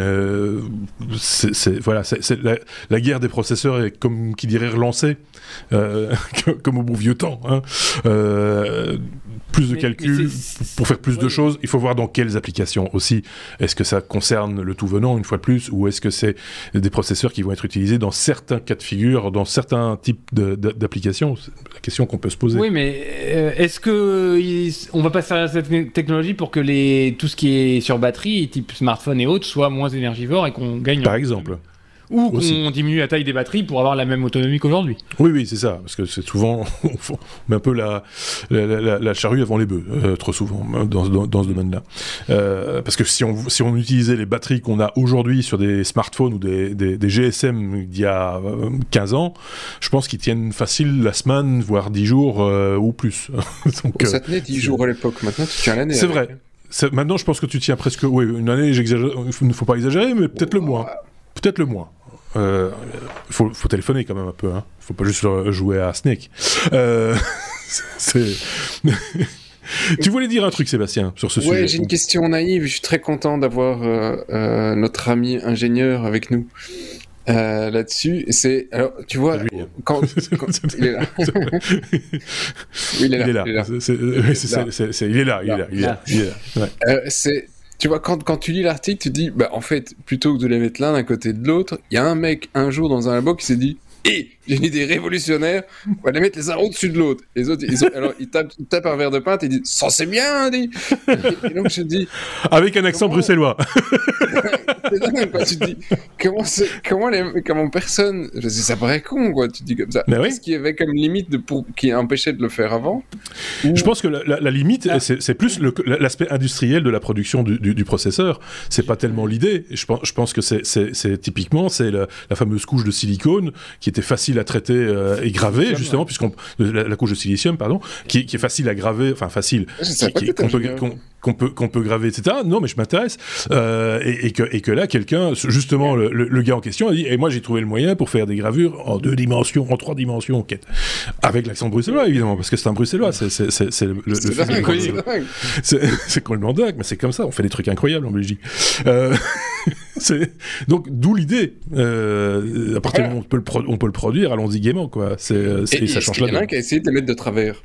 c'est, voilà, c'est, la, la, guerre des processeurs est, comme qui dirait, relancée, comme au bon vieux temps. Hein. Plus de calculs pour faire plus de choses, il faut voir dans quelles applications aussi. Est-ce que ça concerne le tout venant, une fois de plus, ou est-ce que c'est des processeurs qui vont être utilisés dans certains cas de figure, dans certains types d'applications? C'est la question qu'on peut se poser. Oui, mais euh, est-ce que on va passer à cette technologie pour que les, tout ce qui est sur batterie, type smartphone et autres, soit moins énergivore et qu'on gagne Par exemple ou qu'on diminue la taille des batteries pour avoir la même autonomie qu'aujourd'hui. Oui, oui, c'est ça, parce que c'est souvent, on met un peu la, la, charrue avant les bœufs, euh, trop souvent, hein, dans, dans, ce domaine-là. Euh, parce que si on, si on utilisait les batteries qu'on a aujourd'hui sur des smartphones ou des, des, GSM d'il y a 15 euh, ans, je pense qu'ils tiennent facile la semaine, voire 10 jours ou plus. Donc, ça tenait 10 jours à l'époque, maintenant tu tiens l'année. C'est vrai. Maintenant, je pense que tu tiens presque. Oui, une année, j'exagère. Il ne faut pas exagérer, mais peut-être le mois. Peut-être le mois. Il euh, faut, téléphoner quand même un peu, hein. Faut pas juste jouer à Snake. Euh, tu voulais dire un truc, Sébastien, sur ce sujet j'ai une question naïve. Je suis très content d'avoir euh, notre ami ingénieur avec nous. là-dessus, c'est alors tu vois hein. quand, il est là, il est là, il est là, il est là, il est là, il est là, c'est tu vois, quand, quand tu lis l'article, tu dis, bah, en fait, plutôt que de les mettre l'un d'un côté de l'autre, il y a un mec un jour dans un labo qui s'est dit, et j'ai une idée révolutionnaire, on va les mettre les uns au-dessus de l'autre. Les autres, ils, alors, ils, tapent, un verre de pinte et ils disent Ça c'est bien, dit Et donc je dis Avec un accent bruxellois. c'est dingue, quoi. Tu te dis Comment, comment, les, comment personne. Je sais, ça paraît con, quoi. Tu te dis comme ça. Mais Qu'est-ce qui avait comme limite de pour, qui empêchait de le faire avant? Je pense que la, limite, ah. c'est plus l'aspect industriel de la production du, du, processeur. C'est pas tellement l'idée. Je pense, je pense que c'est typiquement c'est la, la fameuse couche de silicone qui était facile à traiter euh, et graver, justement, puisqu'on la, couche de silicium, pardon, qui, est facile à graver, enfin facile, qu'on peut, qu'on peut, graver, etc. Non, mais je m'intéresse. Euh, et, que, et que là, quelqu'un, justement, le, gars en question a dit, et moi j'ai trouvé le moyen pour faire des gravures en deux dimensions, en trois dimensions, en avec l'accent bruxellois, évidemment, parce que c'est un bruxellois, c'est le, le, C'est complètement dingue, mais c'est comme ça, on fait des trucs incroyables en Belgique. Euh, donc, d'où l'idée. à partir du moment où on peut le, on peut le produire, allons-y gaiement, quoi. C'est, euh, ça change la Il y en a un qui a essayé de les mettre de travers.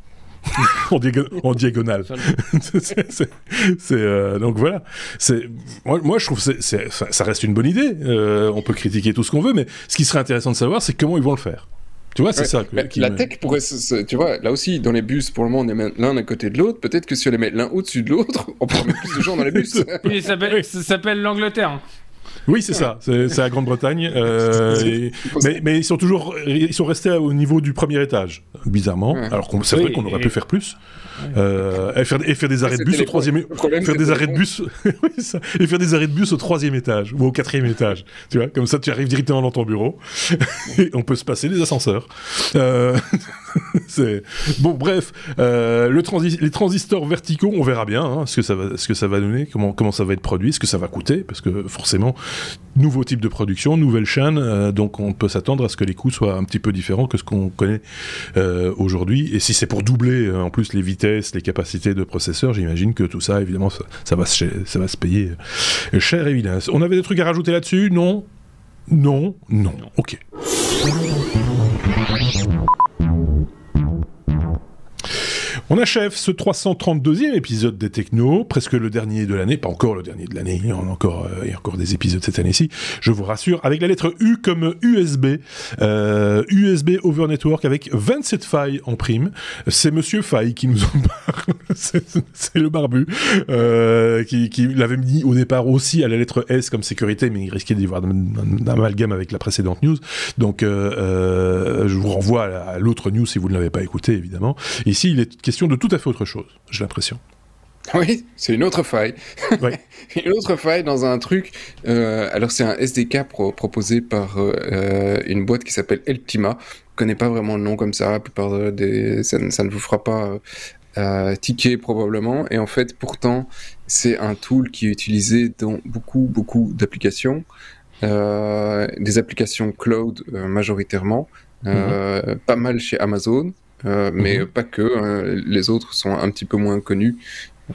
en, en, diagonale. c'est, euh, donc voilà. C'est, moi, moi, je trouve que c'est, ça reste une bonne idée. Euh, on peut critiquer tout ce qu'on veut, mais ce qui serait intéressant de savoir, c'est comment ils vont le faire. Tu vois, c'est ça. la tech pourrait, tu vois, là aussi, dans les bus, pour le moment, on est l'un à côté de l'autre. Peut-être que si on les met l'un au-dessus de l'autre, on pourrait mettre plus de gens dans les bus. ça s'appelle l'Angleterre. Oui, c'est ça. C'est la Grande-Bretagne. Euh, mais, mais, ils sont toujours, ils sont restés au niveau du premier étage, bizarrement. Alors c'est vrai qu'on aurait pu faire plus. Euh, et, faire, faire, des arrêts de bus au troisième faire des arrêts de bus et faire des arrêts de bus au troisième étage ou au quatrième étage tu vois comme ça tu arrives directement dans ton bureau et on peut se passer des ascenseurs euh... bon bref euh, le les transistors verticaux on verra bien hein, ce que ça va ce que ça va donner comment comment ça va être produit ce que ça va coûter parce que forcément nouveau type de production nouvelle chaîne euh, donc on peut s'attendre à ce que les coûts soient un petit peu différents que ce qu'on connaît euh, aujourd'hui et si c'est pour doubler en plus les vitesses les capacités de processeur, j'imagine que tout ça, évidemment, ça, va, se, payer euh, cher, évidemment. On avait des trucs à rajouter là-dessus? Non? Non? Non. Ok. On achève ce 332e épisode des Technos, presque le dernier de l'année, pas encore le dernier de l'année, il y a encore, euh, il y a encore des épisodes cette année-ci, je vous rassure, avec la lettre U comme USB, euh, USB Over Network avec 27 failles en prime. C'est Monsieur Faille qui nous en parle, c'est le barbu, euh, qui, l'avait mis au départ aussi à la lettre S comme sécurité, mais il risquait d'y avoir un amalgame avec la précédente news. Donc, euh, je vous renvoie à l'autre news si vous ne l'avez pas écouté, évidemment. Ici, il est question de tout à fait autre chose, j'ai l'impression. Oui, c'est une autre faille. une autre faille dans un truc. Euh, alors, c'est un SDK proposé par euh, une boîte qui s'appelle Eltima. Je connais pas vraiment le nom comme ça. La plupart des. Ça, ne vous fera pas euh, ticket probablement. Et en fait, pourtant, c'est un tool qui est utilisé dans beaucoup, beaucoup d'applications. des applications cloud majoritairement. Mhm. Pas mal chez Amazon. Mais mhm. pas que. Hein. les autres sont un petit peu moins connus.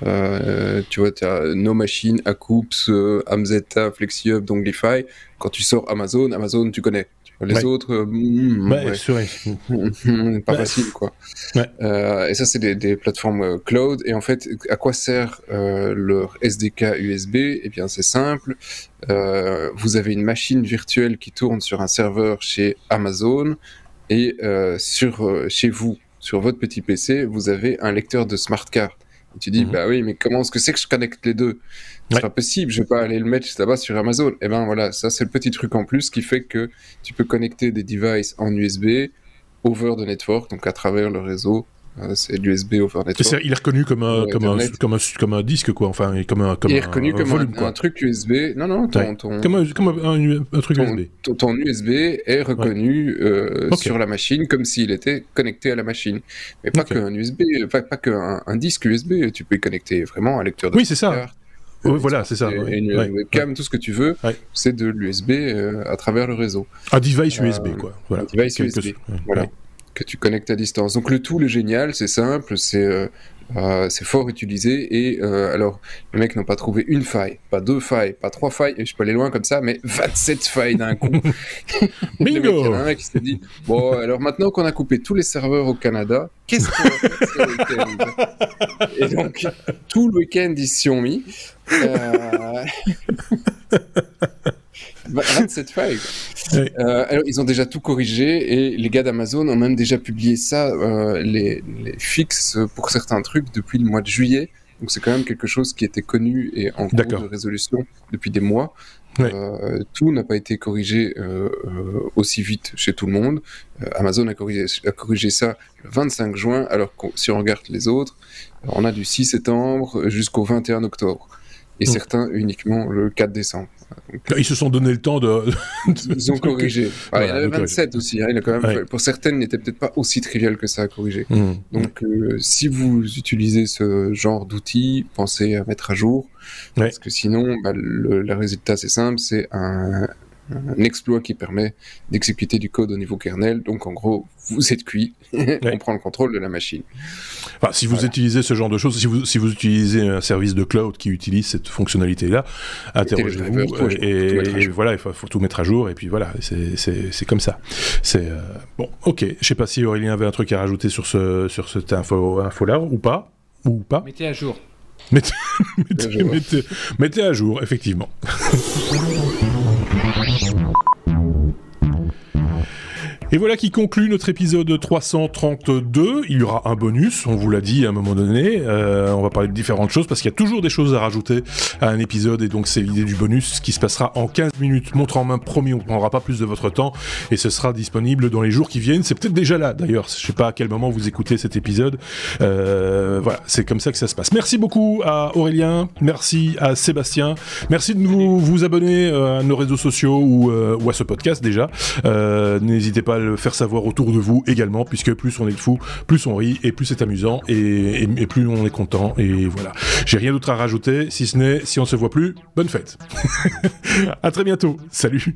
Euh, tu vois, tu as No Machine, Acoops, euh, Amzeta, FlexiHub, Donglify. Quand tu sors Amazon, Amazon, tu connais. Les autres, euh, hmm, ouais, pas facile, quoi. Euh, et ça, c'est des, des, plateformes cloud. Et en fait, à quoi sert leur SDK USB Eh bien, c'est simple. vous avez une machine virtuelle qui tourne sur un serveur chez Amazon et sur chez vous, sur votre petit PC, vous avez un lecteur de smart card tu dis, mhm. bah oui, mais comment est-ce que c'est que je connecte les deux? C'est pas possible, je vais pas aller le mettre là-bas sur Amazon. Et eh ben voilà, ça c'est le petit truc en plus qui fait que tu peux connecter des devices en USB over the network, donc à travers le réseau euh, c'est l'USB over network. il est reconnu comme un, comme un, comme, un, comme, un, disque, quoi. Enfin, comme un, comme il est reconnu comme volume, un, truc USB. Non, non, ton, ton comme, un, comme un, truc ton, USB. Ton, USB est reconnu euh, sur la machine comme s'il était connecté à la machine. Mais pas qu'un USB, pas, pas qu'un un disque USB. Tu peux y connecter vraiment un lecteur de Oui, c'est ça. Oui, voilà, c'est ça. Une webcam, tout ce que tu veux, c'est de l'USB euh, à travers le réseau. Un device USB, quoi. Voilà. Un device USB. Voilà que tu connectes à distance. Donc le tool est génial, c'est simple, c'est euh, euh, c'est fort utilisé et euh, alors les mecs n'ont pas trouvé une faille, pas deux failles, pas trois failles, et je peux aller loin comme ça, mais 27 failles d'un coup. Bingo Il y a un mec qui s'est dit bon alors maintenant qu'on a coupé tous les serveurs au Canada, qu'est-ce qu'on va faire ce week-end? Et donc tout le week-end ils s'y sont mis. 27 failles. Euh, alors, ils ont déjà tout corrigé et les gars d'Amazon ont même déjà publié ça, euh, les, les, fixes pour certains trucs depuis le mois de juillet. Donc c'est quand même quelque chose qui était connu et en cours de résolution depuis des mois. Euh, tout n'a pas été corrigé aussi vite chez tout le monde. Amazon a corrigé, a corrigé, ça le 25 juin, alors que si on regarde les autres, on a du 6 septembre jusqu'au 21 octobre et certains uniquement le 4 décembre. ils se sont donné le temps de. ils ont corrigé. il y en avait 27 aussi. Hein, il a quand même Pour certaines, n'était peut-être pas aussi trivial que ça à corriger. Mmh. Donc, euh, si vous utilisez ce genre d'outils, pensez à mettre à jour. Parce que sinon, bah, le, résultat, c'est simple c'est un, un exploit qui permet d'exécuter du code au niveau kernel. Donc en gros, vous êtes cuit, on prend le contrôle de la machine. si vous utilisez ce genre de choses, si vous, si vous utilisez un service de cloud qui utilise cette fonctionnalité-là, interrogez-vous et, voilà, il faut, tout mettre à jour et puis voilà, c'est comme ça. C'est euh, bon, ok. Je sais pas si Aurélien avait un truc à rajouter sur ce sur cette info, info là ou pas ou pas. Mettez à jour. mettez, mettez, mettez à jour, effectivement. もう。Et voilà qui conclut notre épisode 332. Il y aura un bonus, on vous l'a dit à un moment donné. Euh, on va parler de différentes choses parce qu'il y a toujours des choses à rajouter à un épisode et donc c'est l'idée du bonus qui se passera en 15 minutes. Montre en main promis, on ne prendra pas plus de votre temps et ce sera disponible dans les jours qui viennent. C'est peut-être déjà là d'ailleurs. Je sais pas à quel moment vous écoutez cet épisode. Euh, voilà, c'est comme ça que ça se passe. Merci beaucoup à Aurélien, merci à Sébastien, merci de vous, vous abonner euh, à nos réseaux sociaux ou, ou à ce podcast déjà. N'hésitez pas à le faire savoir autour de vous également, puisque plus on est fou, plus on rit et plus c'est amusant et, plus on est content. Et voilà. J'ai rien d'autre à rajouter, si ce n'est si on se voit plus, bonne fête. à très bientôt. Salut.